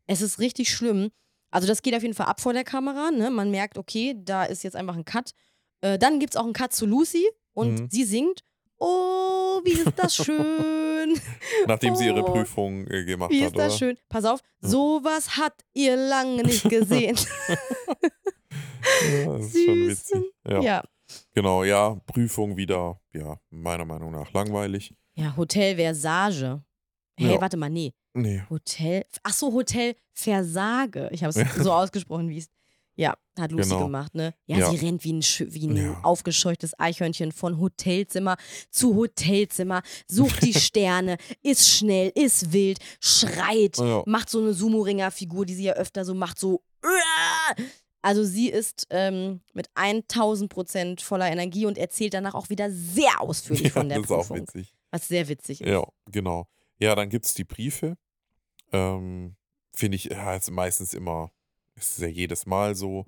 Es ist richtig schlimm. Also das geht auf jeden Fall ab vor der Kamera. Ne? Man merkt, okay, da ist jetzt einfach ein Cut. Äh, dann gibt es auch einen Cut zu Lucy und Mhm. sie singt. Oh, wie ist das schön. Nachdem sie ihre Oh. Prüfung äh, gemacht Wie hat, ist das oder? schön. Pass auf, Ja. sowas hat ihr lange nicht gesehen. Ja, das ist schon witzig. Ja, ja. Genau, ja, Prüfung wieder, ja, meiner Meinung nach langweilig. Ja, Hotel Versage. Hey, Ja. warte mal, nee. Nee. Hotel. Ach so, Hotel Versage. Ich habe es so ausgesprochen, wie es. Ja, hat Lucy Genau. gemacht, ne? Ja, Ja. sie rennt wie ein, wie ein Ja. aufgescheuchtes Eichhörnchen von Hotelzimmer zu Hotelzimmer, sucht die Sterne, ist schnell, ist wild, schreit, Ja. macht so eine Sumo-Ringer-Figur, die sie ja öfter so macht, so. Also sie ist ähm, mit 1000 Prozent voller Energie und erzählt danach auch wieder sehr ausführlich von der das ist auch Prüfung. witzig. Was sehr witzig ist. Ja, genau. Ja, dann gibt es die Briefe. Ähm, Finde ich, ja, ist meistens immer, es ist ja jedes Mal so.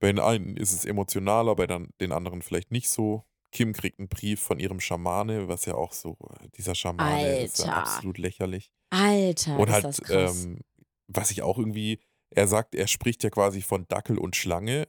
Bei den einen ist es emotionaler, bei den anderen vielleicht nicht so. Kim kriegt einen Brief von ihrem Schamane, was ja auch so, dieser Schamane ist ja Alter. absolut lächerlich. Alter, Und ist halt, das krass. ähm, was ich auch irgendwie, er sagt, er spricht ja quasi von Dackel und Schlange.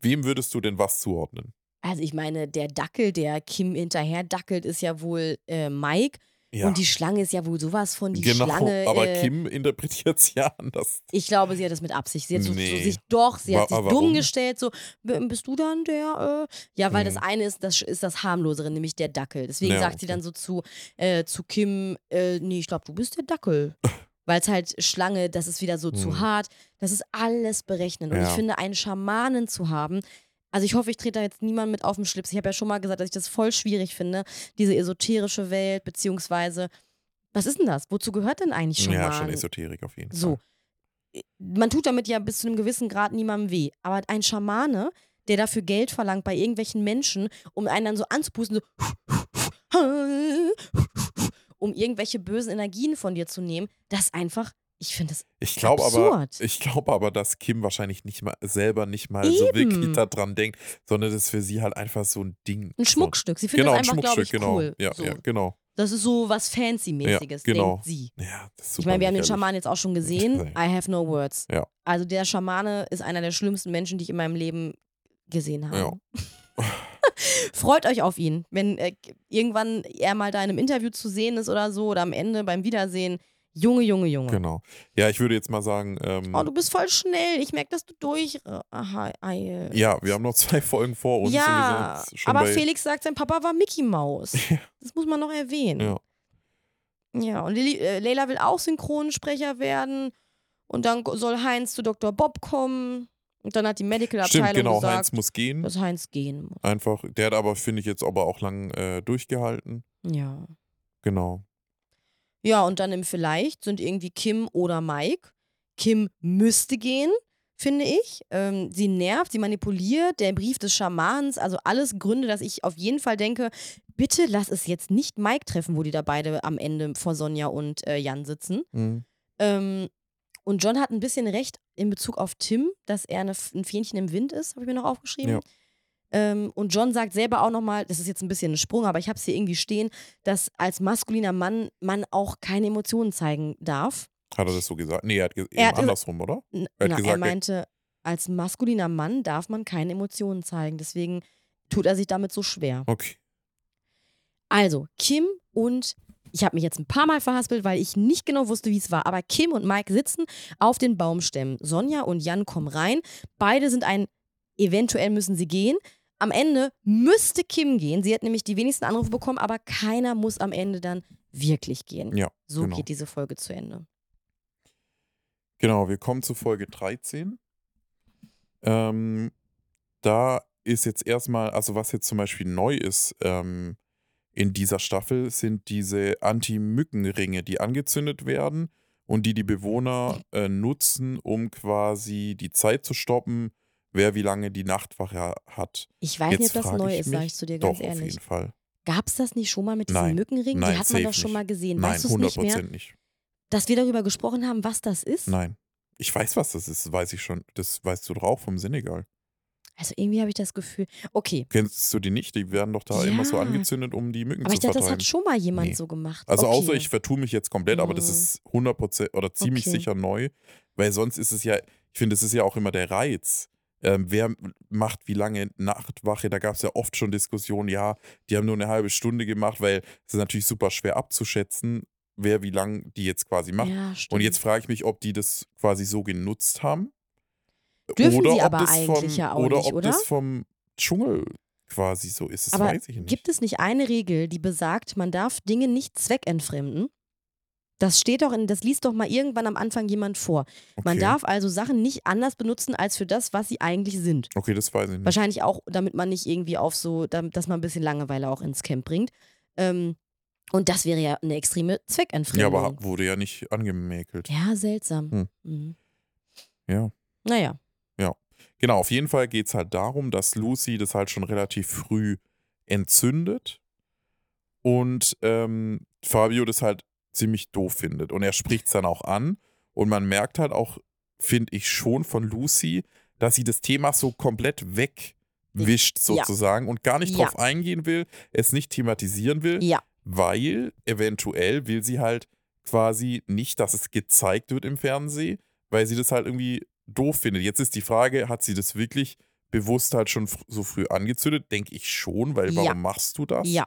Wem würdest du denn was zuordnen? Also ich meine, der Dackel, der Kim hinterher dackelt, ist ja wohl äh, Mike. Ja, Und die Schlange ist ja wohl sowas von die genau, Schlange. aber äh, Kim interpretiert es ja anders. Ich glaube, sie hat das mit Absicht. Sie hat so, so Nee. sich doch, sie hat Wa- sich dumm gestellt, so, "B- bist du dann der? Äh? Ja, weil das Mhm. eine ist das, ist das harmlosere, nämlich der Dackel. Deswegen Ja, sagt sie okay. dann so zu, äh, zu Kim, äh, nee, ich glaube, du bist der Dackel. Weil es halt Schlange, das ist wieder so zu Mhm. hart. Das ist alles berechnen. Und ich Ja. finde, einen Schamanen zu haben, Also ich hoffe, ich trete da jetzt niemand mit auf den Schlips. Ich habe ja schon mal gesagt, dass ich das voll schwierig finde, diese esoterische Welt, beziehungsweise, was ist denn das? Wozu gehört denn eigentlich Schaman? Ja, schon Esoterik auf jeden So. Fall. Man tut damit ja bis zu einem gewissen Grad niemandem weh. Aber ein Schamane, der dafür Geld verlangt bei irgendwelchen Menschen, um einen dann so anzupusten, so um irgendwelche bösen Energien von dir zu nehmen, das ist einfach, ich finde das Ich glaube aber, absurd. ich glaube aber, dass Kim wahrscheinlich nicht mal selber nicht mal so Eben. wirklich daran denkt, sondern das ist für sie halt einfach so ein Ding. ein so. Schmuckstück. Sie findet Genau, das ein einfach, glaube Schmuckstück, ich, genau. cool. Ja, so. ja, genau. Das ist so was Fancy-mäßiges, Ja, genau. denkt sie. Ja, Ich meine, wir haben den. Schaman jetzt auch schon gesehen. I have no words. Ja. Also der Schamane ist einer der schlimmsten Menschen, die ich in meinem Leben gesehen habe. Freut euch auf ihn, wenn äh, irgendwann er mal da in einem Interview zu sehen ist oder so oder am Ende beim Wiedersehen. Junge, Junge, Junge. Genau. Ja, ich würde jetzt mal sagen, ähm, Oh, du bist voll schnell. Ich merke, dass du durch. äh, Aha, Eil. ja, wir haben noch zwei Folgen vor uns. ja, aber Felix sagt, sein Papa war Mickey Maus. Das muss man noch erwähnen. Ja. Ja, und Lili, äh, Leila will auch Synchronsprecher werden. Und dann soll Heinz zu Dr. Bob kommen. Und dann hat die Medical-Abteilung Stimmt, genau, gesagt, Heinz muss gehen. dass Heinz gehen muss. Einfach. Der hat aber, finde ich, jetzt aber auch lang äh, durchgehalten. Ja. Genau. Ja, und dann im Vielleicht sind irgendwie Kim oder Mike. Kim müsste gehen, finde ich. Ähm, sie nervt, sie manipuliert, der Brief des Schamans, also alles Gründe, dass ich auf jeden Fall denke, bitte lass es jetzt nicht Mike treffen, wo die da beide am Ende vor Sonja und äh, Jan sitzen. Mhm. Ähm, und John hat ein bisschen recht in Bezug auf Tim, dass er eine, ein Fähnchen im Wind ist, habe ich mir noch aufgeschrieben. Ja. Ähm, und John sagt selber auch nochmal, das ist jetzt ein bisschen ein Sprung, aber ich habe es hier irgendwie stehen, dass als maskuliner Mann man auch keine Emotionen zeigen darf. Hat er das so gesagt? Nee, er hat ge Er eben hat- andersrum, oder? Er na, gesagt, er- meinte, als maskuliner Mann darf man keine Emotionen zeigen. Deswegen tut er sich damit so schwer. Okay. Also, Kim und ich habe mich jetzt ein paar Mal verhaspelt, weil ich nicht genau wusste, wie es war. Aber Kim und Mike sitzen auf den Baumstämmen. Sonja und Jan kommen rein. Beide sind ein, eventuell müssen sie gehen. Am Ende müsste Kim gehen. Sie hat nämlich die wenigsten Anrufe bekommen, aber keiner muss am Ende dann wirklich gehen. Ja, So genau. geht diese Folge zu Ende. Genau, wir kommen zu Folge 13. Ähm, da ist jetzt erstmal, also was jetzt zum Beispiel neu ist ähm, in dieser Staffel, sind diese Anti-Mücken-Ringe, die angezündet werden und die die Bewohner äh, nutzen, um quasi die Zeit zu stoppen, wer wie lange die Nachtwache hat. Ich weiß Jetzt nicht, ob das neu ist, sage ich zu dir Doch, ganz auf ehrlich. jeden Fall. Gab es das nicht schon mal mit diesen Nein. Mückenringen? Nein, Die hat man doch schon nicht. mal gesehen. Nein, weißt du es 100 nicht mehr? Prozent nicht. Dass wir darüber gesprochen haben, was das ist? Nein. Ich weiß, was das ist, weiß ich schon. Das weißt du doch auch vom Senegal. Also irgendwie habe ich das Gefühl. Okay, Kennst du die nicht? Die werden doch da immer so Ja. angezündet, um die Mücken aber zu ich dachte, das vertreiben. hat schon mal jemand Nee. so gemacht. Also okay. außer ich vertue mich jetzt komplett, aber das Mhm. ist 100% oder ziemlich Okay. sicher neu, weil sonst ist es ja, ich finde, es ist ja auch immer der Reiz. Ähm, wer macht wie lange Nachtwache? Da gab es ja oft schon Diskussionen, ja, die haben nur eine halbe Stunde gemacht, weil es ist natürlich super schwer abzuschätzen, wer wie lange die jetzt quasi macht. Ja. Und jetzt frage ich mich, ob die das quasi so genutzt haben. Dürfen oder sie ob aber eigentlich vom, ja auch oder nicht, ob oder? das vom Dschungel quasi so ist. Das Aber weiß ich nicht. Gibt es nicht eine Regel, die besagt, man darf Dinge nicht zweckentfremden? Das steht doch in, das liest doch mal irgendwann am Anfang jemand vor. Man Okay. darf also Sachen nicht anders benutzen als für das, was sie eigentlich sind. Okay, das weiß ich nicht. Wahrscheinlich auch, damit man nicht irgendwie auf so, damit, dass man ein bisschen Langeweile auch ins Camp bringt. Ähm, und das wäre ja eine extreme Ja, Zweckentfremdung. aber wurde ja nicht angemäkelt. Ja, seltsam. Hm. Mhm. Ja. Naja, Genau, auf jeden Fall geht es halt darum, dass Lucy das halt schon relativ früh entzündet und ähm, Fabio das halt ziemlich doof findet. Und er spricht es dann auch an und man merkt halt auch, finde ich schon von Lucy, dass sie das Thema so komplett wegwischt Ja. sozusagen und gar nicht Ja. drauf eingehen will, es nicht thematisieren will, ja, weil eventuell will sie halt quasi nicht, dass es gezeigt wird im Fernsehen, weil sie das halt irgendwie doof findet. Jetzt ist die Frage, hat sie das wirklich bewusst halt schon so früh angezündet? Denke ich schon, weil Ja. warum machst du das? ja.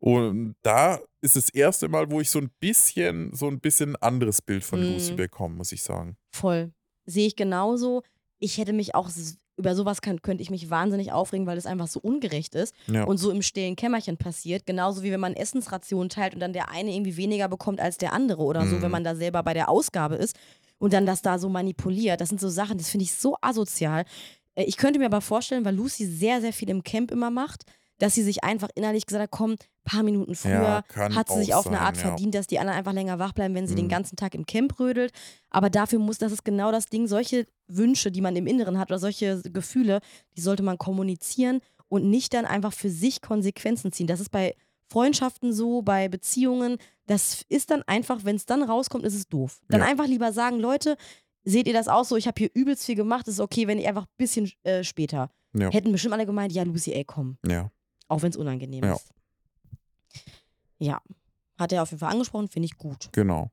Und da ist das erste Mal, wo ich so ein bisschen, so ein bisschen anderes Bild von Lucy Mhm. bekomme, muss ich sagen. Voll. Sehe ich genauso. Ich hätte mich auch, über sowas kann, könnte ich mich wahnsinnig aufregen, weil es einfach so ungerecht ist Ja. und so im stillen Kämmerchen passiert. Genauso wie wenn man Essensrationen teilt und dann der eine irgendwie weniger bekommt als der andere oder so, Mhm. wenn man da selber bei der Ausgabe ist und dann das da so manipuliert. Das sind so Sachen, das finde ich so asozial. Äh, Ich könnte mir aber vorstellen, weil Lucy sehr, sehr viel im Camp immer macht, dass sie sich einfach innerlich gesagt hat, komm, paar Minuten früher Ja, hat sie sich auf eine sein, Art ja. verdient, dass die anderen einfach länger wach bleiben, wenn sie den Mhm. ganzen Tag im Camp rödelt. Aber dafür muss, das ist genau das Ding, solche Wünsche, die man im Inneren hat oder solche Gefühle, die sollte man kommunizieren und nicht dann einfach für sich Konsequenzen ziehen. Das ist bei Freundschaften so, bei Beziehungen. Das ist dann einfach, wenn es dann rauskommt, ist es doof. Dann Ja. einfach lieber sagen, Leute, seht ihr das auch so? Ich habe hier übelst viel gemacht, es ist okay, wenn ich einfach ein bisschen äh, später. Ja. Hätten bestimmt alle gemeint, ja, Lucy, ey, komm. Ja. Auch wenn es unangenehm Ja. ist. Ja. Hat er auf jeden Fall angesprochen, finde ich gut. Genau.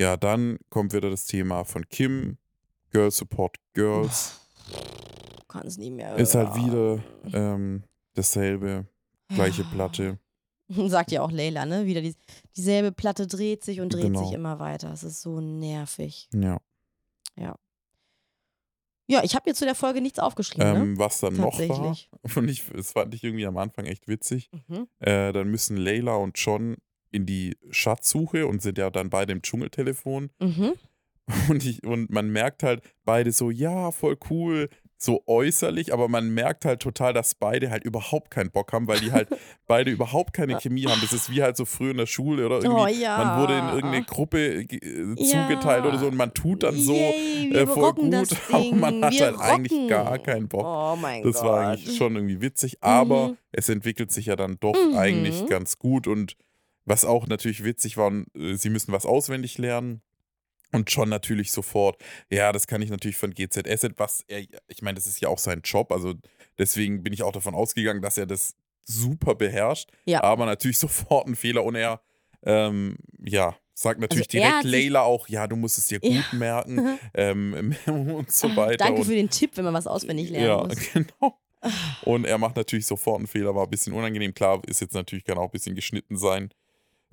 Ja, dann kommt wieder das Thema von Kim. Girl Support Girls. Kann es nie mehr. Ist halt wieder ähm, dasselbe, gleiche. Platte. Sagt ja auch Leila, ne? Wieder die, dieselbe Platte dreht sich und dreht Genau. sich immer weiter. Es ist so nervig. Ja. Ja, ich habe mir zu der Folge nichts aufgeschrieben, Ähm, was dann ne? noch war, und ich, das fand ich irgendwie am Anfang echt witzig. Mhm. Äh, dann müssen Layla und John in die Schatzsuche und sind ja dann beide im Dschungeltelefon. Mhm. Und, ich, und man merkt halt beide so, ja, voll cool, so äußerlich, aber man merkt halt total, dass beide halt überhaupt keinen Bock haben, weil die halt beide überhaupt keine Chemie haben. Das ist wie halt so früher in der Schule oder irgendwie. Oh ja. Man wurde in irgendeine Gruppe äh, Ja. zugeteilt oder so und man tut dann so Yay, äh, voll gut, aber man hat wir halt eigentlich rocken. gar keinen Bock. Oh mein Das Gott. war eigentlich schon irgendwie witzig, aber Mhm. es entwickelt sich ja dann doch Mhm. eigentlich ganz gut und was auch natürlich witzig war, äh, sie müssen was auswendig lernen. Und John natürlich sofort, ja, das kann ich natürlich von GZS, was er, ich meine, das ist ja auch sein Job, also deswegen bin ich auch davon ausgegangen, dass er das super beherrscht, Ja. aber natürlich sofort ein Fehler und er, ähm, ja, sagt natürlich Also direkt Leila auch, ja, du musst es dir gut Ja. merken ähm, und so weiter. Danke und, für den Tipp, wenn man was auswendig lernen ja, muss. genau. Und er macht natürlich sofort einen Fehler, war ein bisschen unangenehm. Klar, ist jetzt natürlich, kann auch ein bisschen geschnitten sein.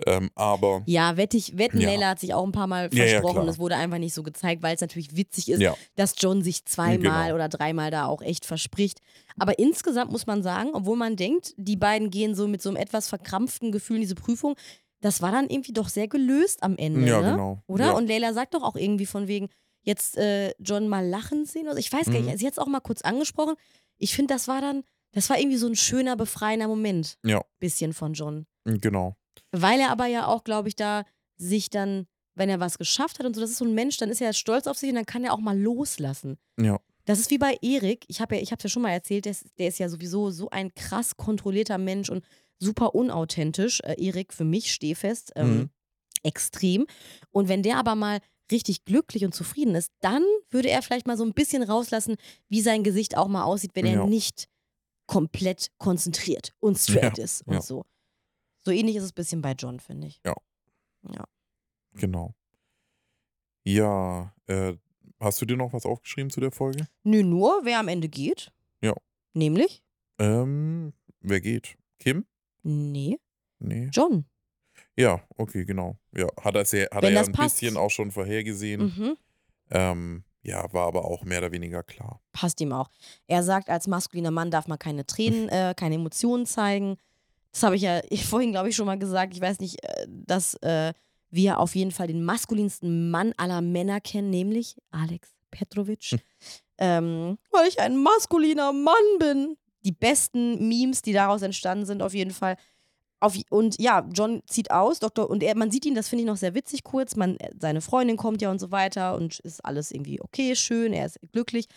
Ähm, aber Ja, wette ich, wetten, Ja. Leila hat sich auch ein paar Mal Ja, ja, versprochen. klar. es wurde einfach nicht so gezeigt, weil es natürlich witzig ist, ja, dass John sich zweimal Genau. oder dreimal da auch echt verspricht. Aber insgesamt muss man sagen, obwohl man denkt, die beiden gehen so mit so einem etwas verkrampften Gefühl in diese Prüfung, das war dann irgendwie doch sehr gelöst am Ende, ja, ne? genau. Oder? Ja. Und Leila sagt doch auch irgendwie von wegen, jetzt äh, John mal lachen sehen. Oder so. Ich weiß gar Mhm. nicht, sie hat es auch mal kurz angesprochen. Ich finde, das war dann, das war irgendwie so ein schöner, befreiender Moment. Ja. Bisschen von John. Genau. Weil er aber ja auch, glaube ich, da sich dann, wenn er was geschafft hat und so, das ist so ein Mensch, dann ist er stolz auf sich und dann kann er auch mal loslassen. Ja. Das ist wie bei Erik. Ich habe ja, ich habe ja schon mal erzählt, der ist, der ist ja sowieso so ein krass kontrollierter Mensch und super unauthentisch. Äh, Erik für mich stehfest, ähm, Mhm. extrem. Und wenn der aber mal richtig glücklich und zufrieden ist, dann würde er vielleicht mal so ein bisschen rauslassen, wie sein Gesicht auch mal aussieht, wenn er Ja. nicht komplett konzentriert und straight Ja, ist und ja. so. So ähnlich ist es ein bisschen bei John, finde ich. Ja. Ja. Genau. Ja, äh, hast du dir noch was aufgeschrieben zu der Folge? Nö, nur wer am Ende geht. Ja. Nämlich? Ähm, wer geht? Kim? Nee, Nee. John. Ja, okay, genau. Ja, hat er, sehr, hat Wenn er ja ein passt. bisschen auch schon vorhergesehen. Mhm. Ähm, ja, war aber auch mehr oder weniger klar. Passt ihm auch. Er sagt, als maskuliner Mann darf man keine Tränen, äh, keine Emotionen zeigen. Das habe ich ja vorhin, glaube ich, schon mal gesagt. Ich weiß nicht, äh, dass äh, wir auf jeden Fall den maskulinsten Mann aller Männer kennen, nämlich Alex Petrovic. Hm. Ähm, weil ich ein maskuliner Mann bin. Die besten Memes, die daraus entstanden sind, auf jeden Fall. Auf, und ja, John zieht aus, Doktor, und er, man sieht ihn, das finde ich noch sehr witzig kurz. Man, seine Freundin kommt ja und so weiter und ist alles irgendwie okay, schön, er ist glücklich.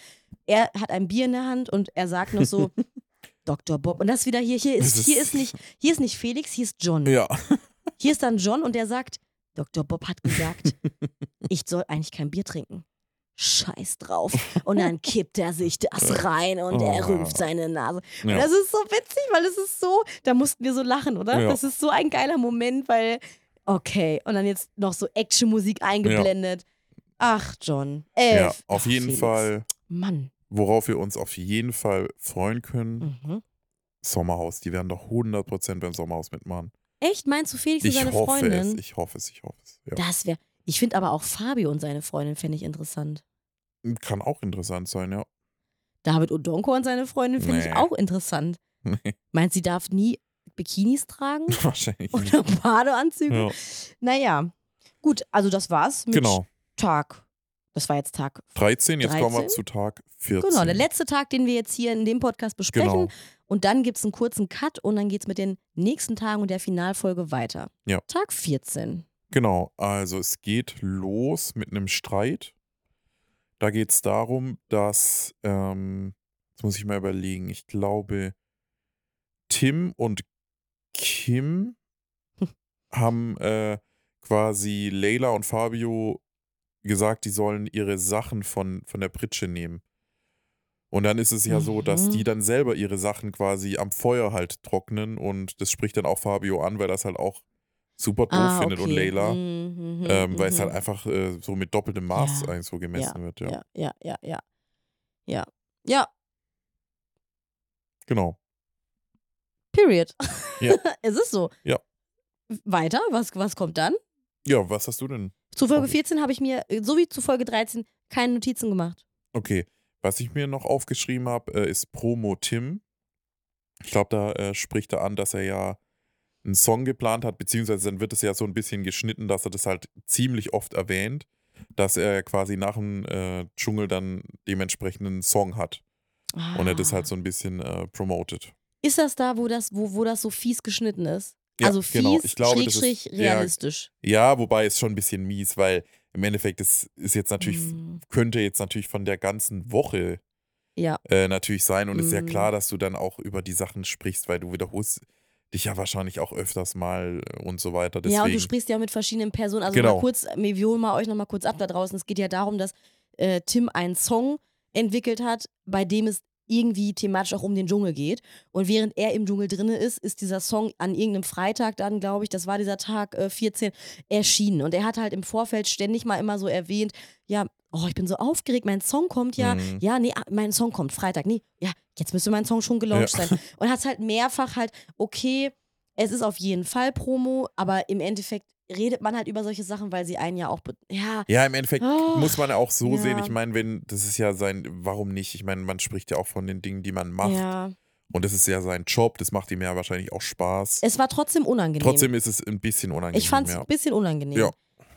Er hat ein Bier in der Hand und er sagt noch so, Dr. Bob. Und das wieder hier, hier ist, ist- hier ist nicht, hier ist nicht Felix, hier ist John. Ja. Hier ist dann John und der sagt, Dr. Bob hat gesagt, ich soll eigentlich kein Bier trinken. Scheiß drauf. Und dann kippt er sich das rein und er Oh. rümpft seine Nase. Ja. das ist so witzig, weil es ist so, da mussten wir so lachen, oder? Ja. Das ist so ein geiler Moment, weil, okay, und dann jetzt noch so Actionmusik eingeblendet. Ach, John. Elf. ja, auf Ach, jeden Felix. Fall, Mann. Worauf wir uns auf jeden Fall freuen können, Mhm. Sommerhaus. Die werden doch 100% beim Sommerhaus mitmachen. Echt, meinst du Felix und Ich seine hoffe Freundin? es, ich hoffe es, ich hoffe es. Ja. Das wäre. Ich finde aber auch Fabio und seine Freundin fände ich interessant. Kann auch interessant sein, ja. David Odonko und seine Freundin finde ich Nee. auch interessant. Nee, Meint sie darf nie Bikinis tragen? wahrscheinlich. Oder Badeanzüge? Ja. Naja. Gut, also das war's mit Genau. Tag Das war jetzt Tag 13, jetzt kommen wir 13? zu Tag 14. Genau, der letzte Tag, den wir jetzt hier in dem Podcast besprechen. Genau. Und dann gibt es einen kurzen Cut und dann geht es mit den nächsten Tagen und der Finalfolge weiter. Ja. Tag 14. Genau, also es geht los mit einem Streit. Da geht es darum, dass, ähm, jetzt muss ich mal überlegen, ich glaube, Tim und Kim haben äh, quasi Leila und Fabio gesagt, die sollen ihre Sachen von, von der Pritsche nehmen. Und dann ist es ja so, dass Mhm. die dann selber ihre Sachen quasi am Feuer halt trocknen und das spricht dann auch Fabio an, weil das halt auch super doof findet und Leila. Mhm, mhm, Ähm, weil es mhm. halt einfach äh, so mit doppeltem Maß Ja, eigentlich so gemessen wird, ja. Ja, ja, ja, ja. Ja. Ja, Genau. period. Ja. es ist so. Ja. Weiter, was, was kommt dann? Ja, was hast du denn? Zu Folge Okay. 14 habe ich mir, äh, so wie zu Folge 13, keine Notizen gemacht. Okay, was ich mir noch aufgeschrieben habe, äh, ist Promo Tim. Ich glaube, da äh, spricht er an, dass er ja einen Song geplant hat, beziehungsweise dann wird es ja so ein bisschen geschnitten, dass er das halt ziemlich oft erwähnt, dass er quasi nach dem äh, Dschungel dann dementsprechend einen Song hat und er das Ah. halt so ein bisschen promotet. Ist das da, wo das, wo, wo das so fies geschnitten ist? Ja, also fies, genau. Ich glaube, schrägstrich, ist eher- realistisch. Ja, wobei es schon ein bisschen mies, weil im Endeffekt das ist jetzt natürlich, Mm, könnte jetzt natürlich von der ganzen Woche ja, äh, natürlich sein. Und es ist ja Mm. klar, dass du dann auch über die Sachen sprichst, weil du wiederholst dich ja wahrscheinlich auch öfters mal äh, und so weiter. Deswegen, ja, und du sprichst ja mit verschiedenen Personen. Also Genau. mal kurz, wir holen mal euch nochmal kurz ab da draußen. Es geht ja darum, dass äh, Tim einen Song entwickelt hat, bei dem es irgendwie thematisch auch um den Dschungel geht. Und während er im Dschungel drinne ist, ist dieser Song an irgendeinem Freitag dann, glaube ich, das war dieser Tag äh, 14, erschienen. Und er hat halt im Vorfeld ständig mal immer so erwähnt, ja, oh, ich bin so aufgeregt, mein Song kommt ja. Mhm. Ja, nee, ah, mein Song kommt Freitag. Nee, ja, jetzt müsste mein Song schon gelauncht Ja. sein. Und hat halt mehrfach halt, okay, es ist auf jeden Fall Promo, aber im Endeffekt redet man halt über solche Sachen, weil sie einen ja auch, ja, Ja, im Endeffekt Oh, muss man ja auch so ja. sehen. Ich meine, wenn, das ist ja sein, warum nicht? Ich meine, man spricht ja auch von den Dingen, die man macht. ja. Und das ist ja sein Job, das macht ihm ja wahrscheinlich auch Spaß. Es war trotzdem unangenehm. Trotzdem ist es ein bisschen unangenehm. ich fand es ja. ein bisschen unangenehm. Ja.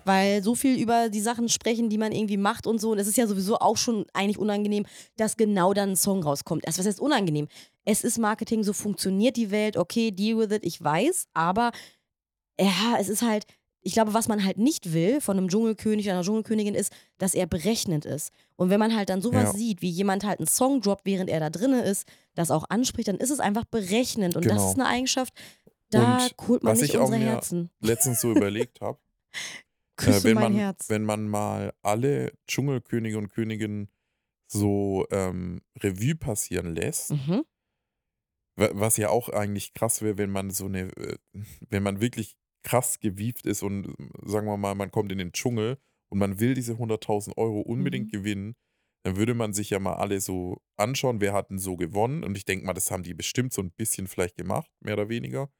Weil so viel über die Sachen sprechen, die man irgendwie macht und so. Und es ist ja sowieso auch schon eigentlich unangenehm, dass genau dann ein Song rauskommt. Also was heißt unangenehm? Es ist Marketing, so funktioniert die Welt, okay, deal with it, ich weiß, aber ja, es ist halt, ich glaube, was man halt nicht will von einem Dschungelkönig oder einer Dschungelkönigin ist, dass er berechnend ist. Und wenn man halt dann sowas Ja. sieht, wie jemand halt einen Song droppt, während er da drinne ist, das auch anspricht, dann ist es einfach berechnend. Und das Genau. ist eine Eigenschaft, da Und holt man was nicht ich auch unsere mir Herzen. letztens so überlegt habe, Küsse äh, wenn, mein man, Herz. wenn man mal alle Dschungelkönige und Königinnen so ähm, Revue passieren lässt, Mhm. Wa- Was ja auch eigentlich krass wäre, wenn man so eine, äh, wenn man wirklich krass gewieft ist und äh, sagen wir mal, man kommt in den Dschungel und man will diese 100.000 Euro unbedingt Mhm. gewinnen, dann würde man sich ja mal alle so anschauen, wer hat denn so gewonnen. Und ich denke mal, das haben die bestimmt so ein bisschen vielleicht gemacht, mehr oder weniger.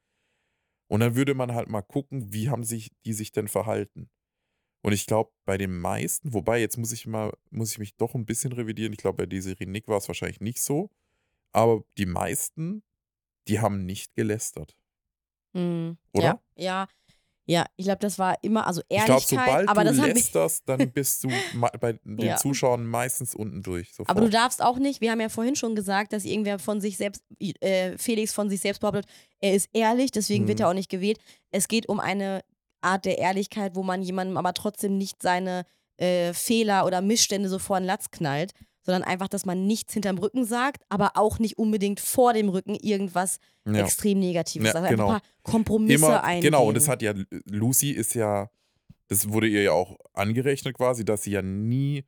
Und dann würde man halt mal gucken, wie haben sich die sich denn verhalten. Und ich glaube, bei den meisten, wobei jetzt muss ich mal, muss ich mich doch ein bisschen revidieren. Ich glaube, bei Desiree Nick war es wahrscheinlich nicht so. Aber die meisten, die haben nicht gelästert. Mhm. Oder? Ja, ja. Ja, ich glaube, das war immer, also Ich glaube, Ehrlichkeit, sobald aber du das wir, lästerst, dann bist du bei den Ja. Zuschauern meistens unten durch. Sofort. Aber du darfst auch nicht, wir haben ja vorhin schon gesagt, dass irgendwer von sich selbst, äh, Felix von sich selbst behauptet, er ist ehrlich, deswegen wird Mhm. er auch nicht gewählt. Es geht um eine Art der Ehrlichkeit, wo man jemandem aber trotzdem nicht seine äh, Fehler oder Missstände so vor den Latz knallt, sondern einfach, dass man nichts hinterm Rücken sagt, aber auch nicht unbedingt vor dem Rücken irgendwas ja. extrem Negatives Ja, sagt. genau. Einfach ein paar Kompromisse Immer, eingehen. genau, und das hat ja, Lucy ist ja, das wurde ihr ja auch angerechnet quasi, dass sie ja nie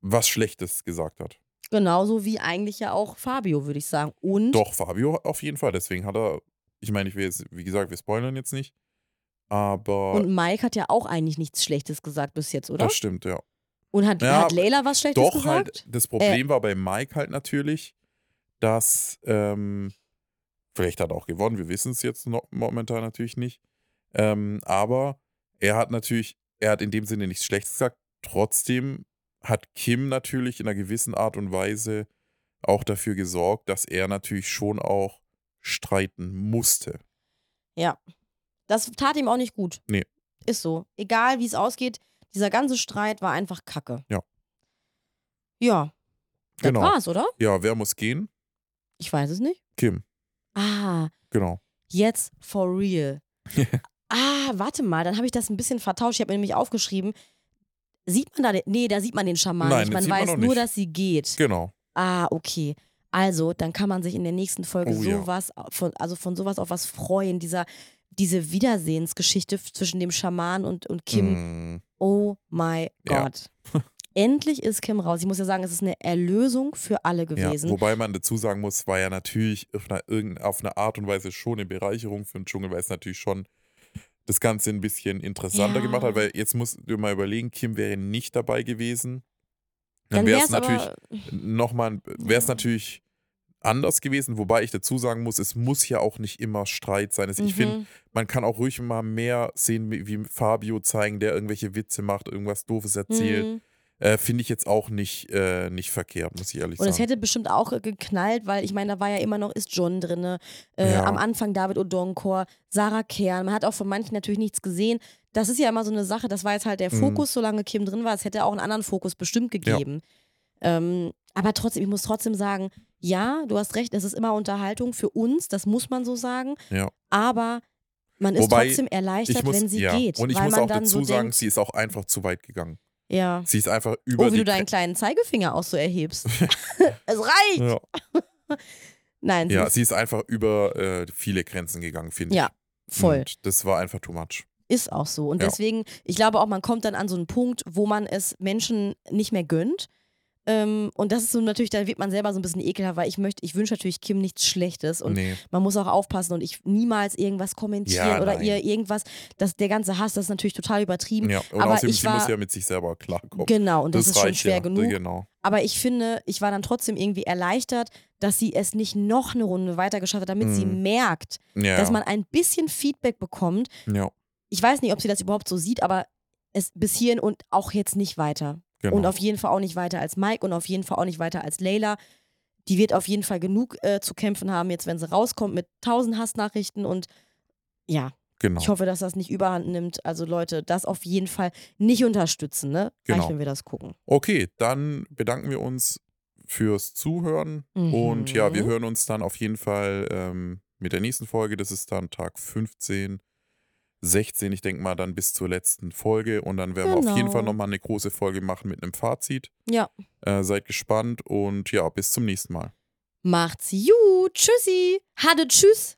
was Schlechtes gesagt hat. Genauso wie eigentlich ja auch Fabio, würde ich sagen. Und Doch, Fabio auf jeden Fall. Deswegen hat er, ich meine, ich will jetzt, wie gesagt, wir spoilern jetzt nicht, aber Und Mike hat ja auch eigentlich nichts Schlechtes gesagt bis jetzt, oder? das stimmt, ja. Und hat, Ja, hat Leila was Schlechtes Doch, gesagt? halt, das Problem war bei Mike halt natürlich, dass, ähm, vielleicht hat er auch gewonnen, wir wissen es jetzt noch, momentan natürlich nicht, ähm, aber er hat natürlich, er hat in dem Sinne nichts Schlechtes gesagt, trotzdem hat Kim natürlich in einer gewissen Art und Weise auch dafür gesorgt, dass er natürlich schon auch streiten musste. Ja. Das tat ihm auch nicht gut. Nee. Ist so. Egal, wie es ausgeht, Dieser ganze Streit war einfach Kacke. Ja. Ja. Das Genau. war's, oder? Ja, wer muss gehen? Ich weiß es nicht. Kim. Ah, Genau. jetzt for real. ah, warte mal, dann habe ich das ein bisschen vertauscht. Ich habe mir nämlich aufgeschrieben, sieht man da den, nee, da sieht man den Schaman Nein, nicht. Man man weiß noch nur, nicht. dass sie geht. Genau. Ah, okay. Also, dann kann man sich in der nächsten Folge Oh ja. sowas, von, also von sowas auf was freuen. Dieser, diese Wiedersehensgeschichte zwischen dem Schaman und, und Kim. Mm, Oh my Ja. Gott. Endlich ist Kim raus. Ich muss ja sagen, es ist eine Erlösung für alle ja. gewesen. Wobei man dazu sagen muss, war ja natürlich auf eine, auf eine Art und Weise schon eine Bereicherung für den Dschungel, weil es natürlich schon das Ganze ein bisschen interessanter Ja. gemacht hat, weil jetzt musst du mal überlegen, Kim wäre nicht dabei gewesen. Dann dann wäre es natürlich nochmal, wäre es natürlich anders gewesen, wobei ich dazu sagen muss, es muss ja auch nicht immer Streit sein. Also Ich finde, Mhm. man kann auch ruhig mal mehr sehen, wie Fabio zeigen, der irgendwelche Witze macht, irgendwas Doofes erzählt. Mhm. Äh, finde ich jetzt auch nicht, äh, nicht verkehrt, muss ich ehrlich Und es sagen. hätte bestimmt auch äh, geknallt, weil ich meine, da war ja immer noch, ist John drin, äh, Ja. am Anfang David Odonkor, Sarah Kern. Man hat auch von manchen natürlich nichts gesehen. Das ist ja immer so eine Sache, das war jetzt halt der Mhm. Fokus, solange Kim drin war. Es hätte auch einen anderen Fokus bestimmt gegeben. Ähm, aber trotzdem, ich muss trotzdem sagen, ja, du hast recht, es ist immer Unterhaltung für uns, das muss man so sagen. Ja. Aber man ist Wobei, trotzdem erleichtert, ich muss, wenn sie ja. geht. Und ich weil muss auch dazu so sagen, denkt, sie ist auch einfach zu weit gegangen. ja. Sie ist einfach über Oh, wie du deinen kleinen Zeigefinger auch so erhebst. es reicht! ja. Nein, sie ja, ist sie ist einfach über äh, viele Grenzen gegangen, finde Ja, ich. voll. Und das war einfach too much. Ist auch so. Und Ja. deswegen, ich glaube auch, man kommt dann an so einen Punkt, wo man es Menschen nicht mehr gönnt. Ähm, und das ist so natürlich, da wird man selber so ein bisschen ekelhaft, weil ich möchte, ich wünsche natürlich Kim nichts Schlechtes und nee. man muss auch aufpassen und ich niemals irgendwas kommentieren Ja, oder ihr irgendwas, das, der ganze Hass, das ist natürlich total übertrieben. Ja. Und aber außerdem, ich sie war- muss ja mit sich selber klarkommen. Genau, und das, ist schon schwer ja. genug. Genau. Aber ich finde, ich war dann trotzdem irgendwie erleichtert, dass sie es nicht noch eine Runde weiter geschafft hat, damit sie Mhm. merkt, Ja. dass man ein bisschen Feedback bekommt. ja, Ich weiß nicht, ob sie das überhaupt so sieht, aber es bis hierhin und auch jetzt nicht weiter. Genau. Und auf jeden Fall auch nicht weiter als Mike und auf jeden Fall auch nicht weiter als Layla. Die wird auf jeden Fall genug äh, zu kämpfen haben, jetzt wenn sie rauskommt mit tausend Hassnachrichten und ja, genau. ich hoffe, dass das nicht überhand nimmt. Also Leute, das auf jeden Fall nicht unterstützen, ne? Gleich, Genau. wenn wir das gucken. Okay, dann bedanken wir uns fürs Zuhören. Und ja, wir Mhm. hören uns dann auf jeden Fall ähm, mit der nächsten Folge. Das ist dann Tag 15, 16, ich denke mal dann bis zur letzten Folge. Und dann werden wir auf jeden Genau. Fall nochmal eine große Folge machen mit einem Fazit. Ja, Äh, seid gespannt und ja, bis zum nächsten Mal. macht's gut. Tschüssi. Hade tschüss.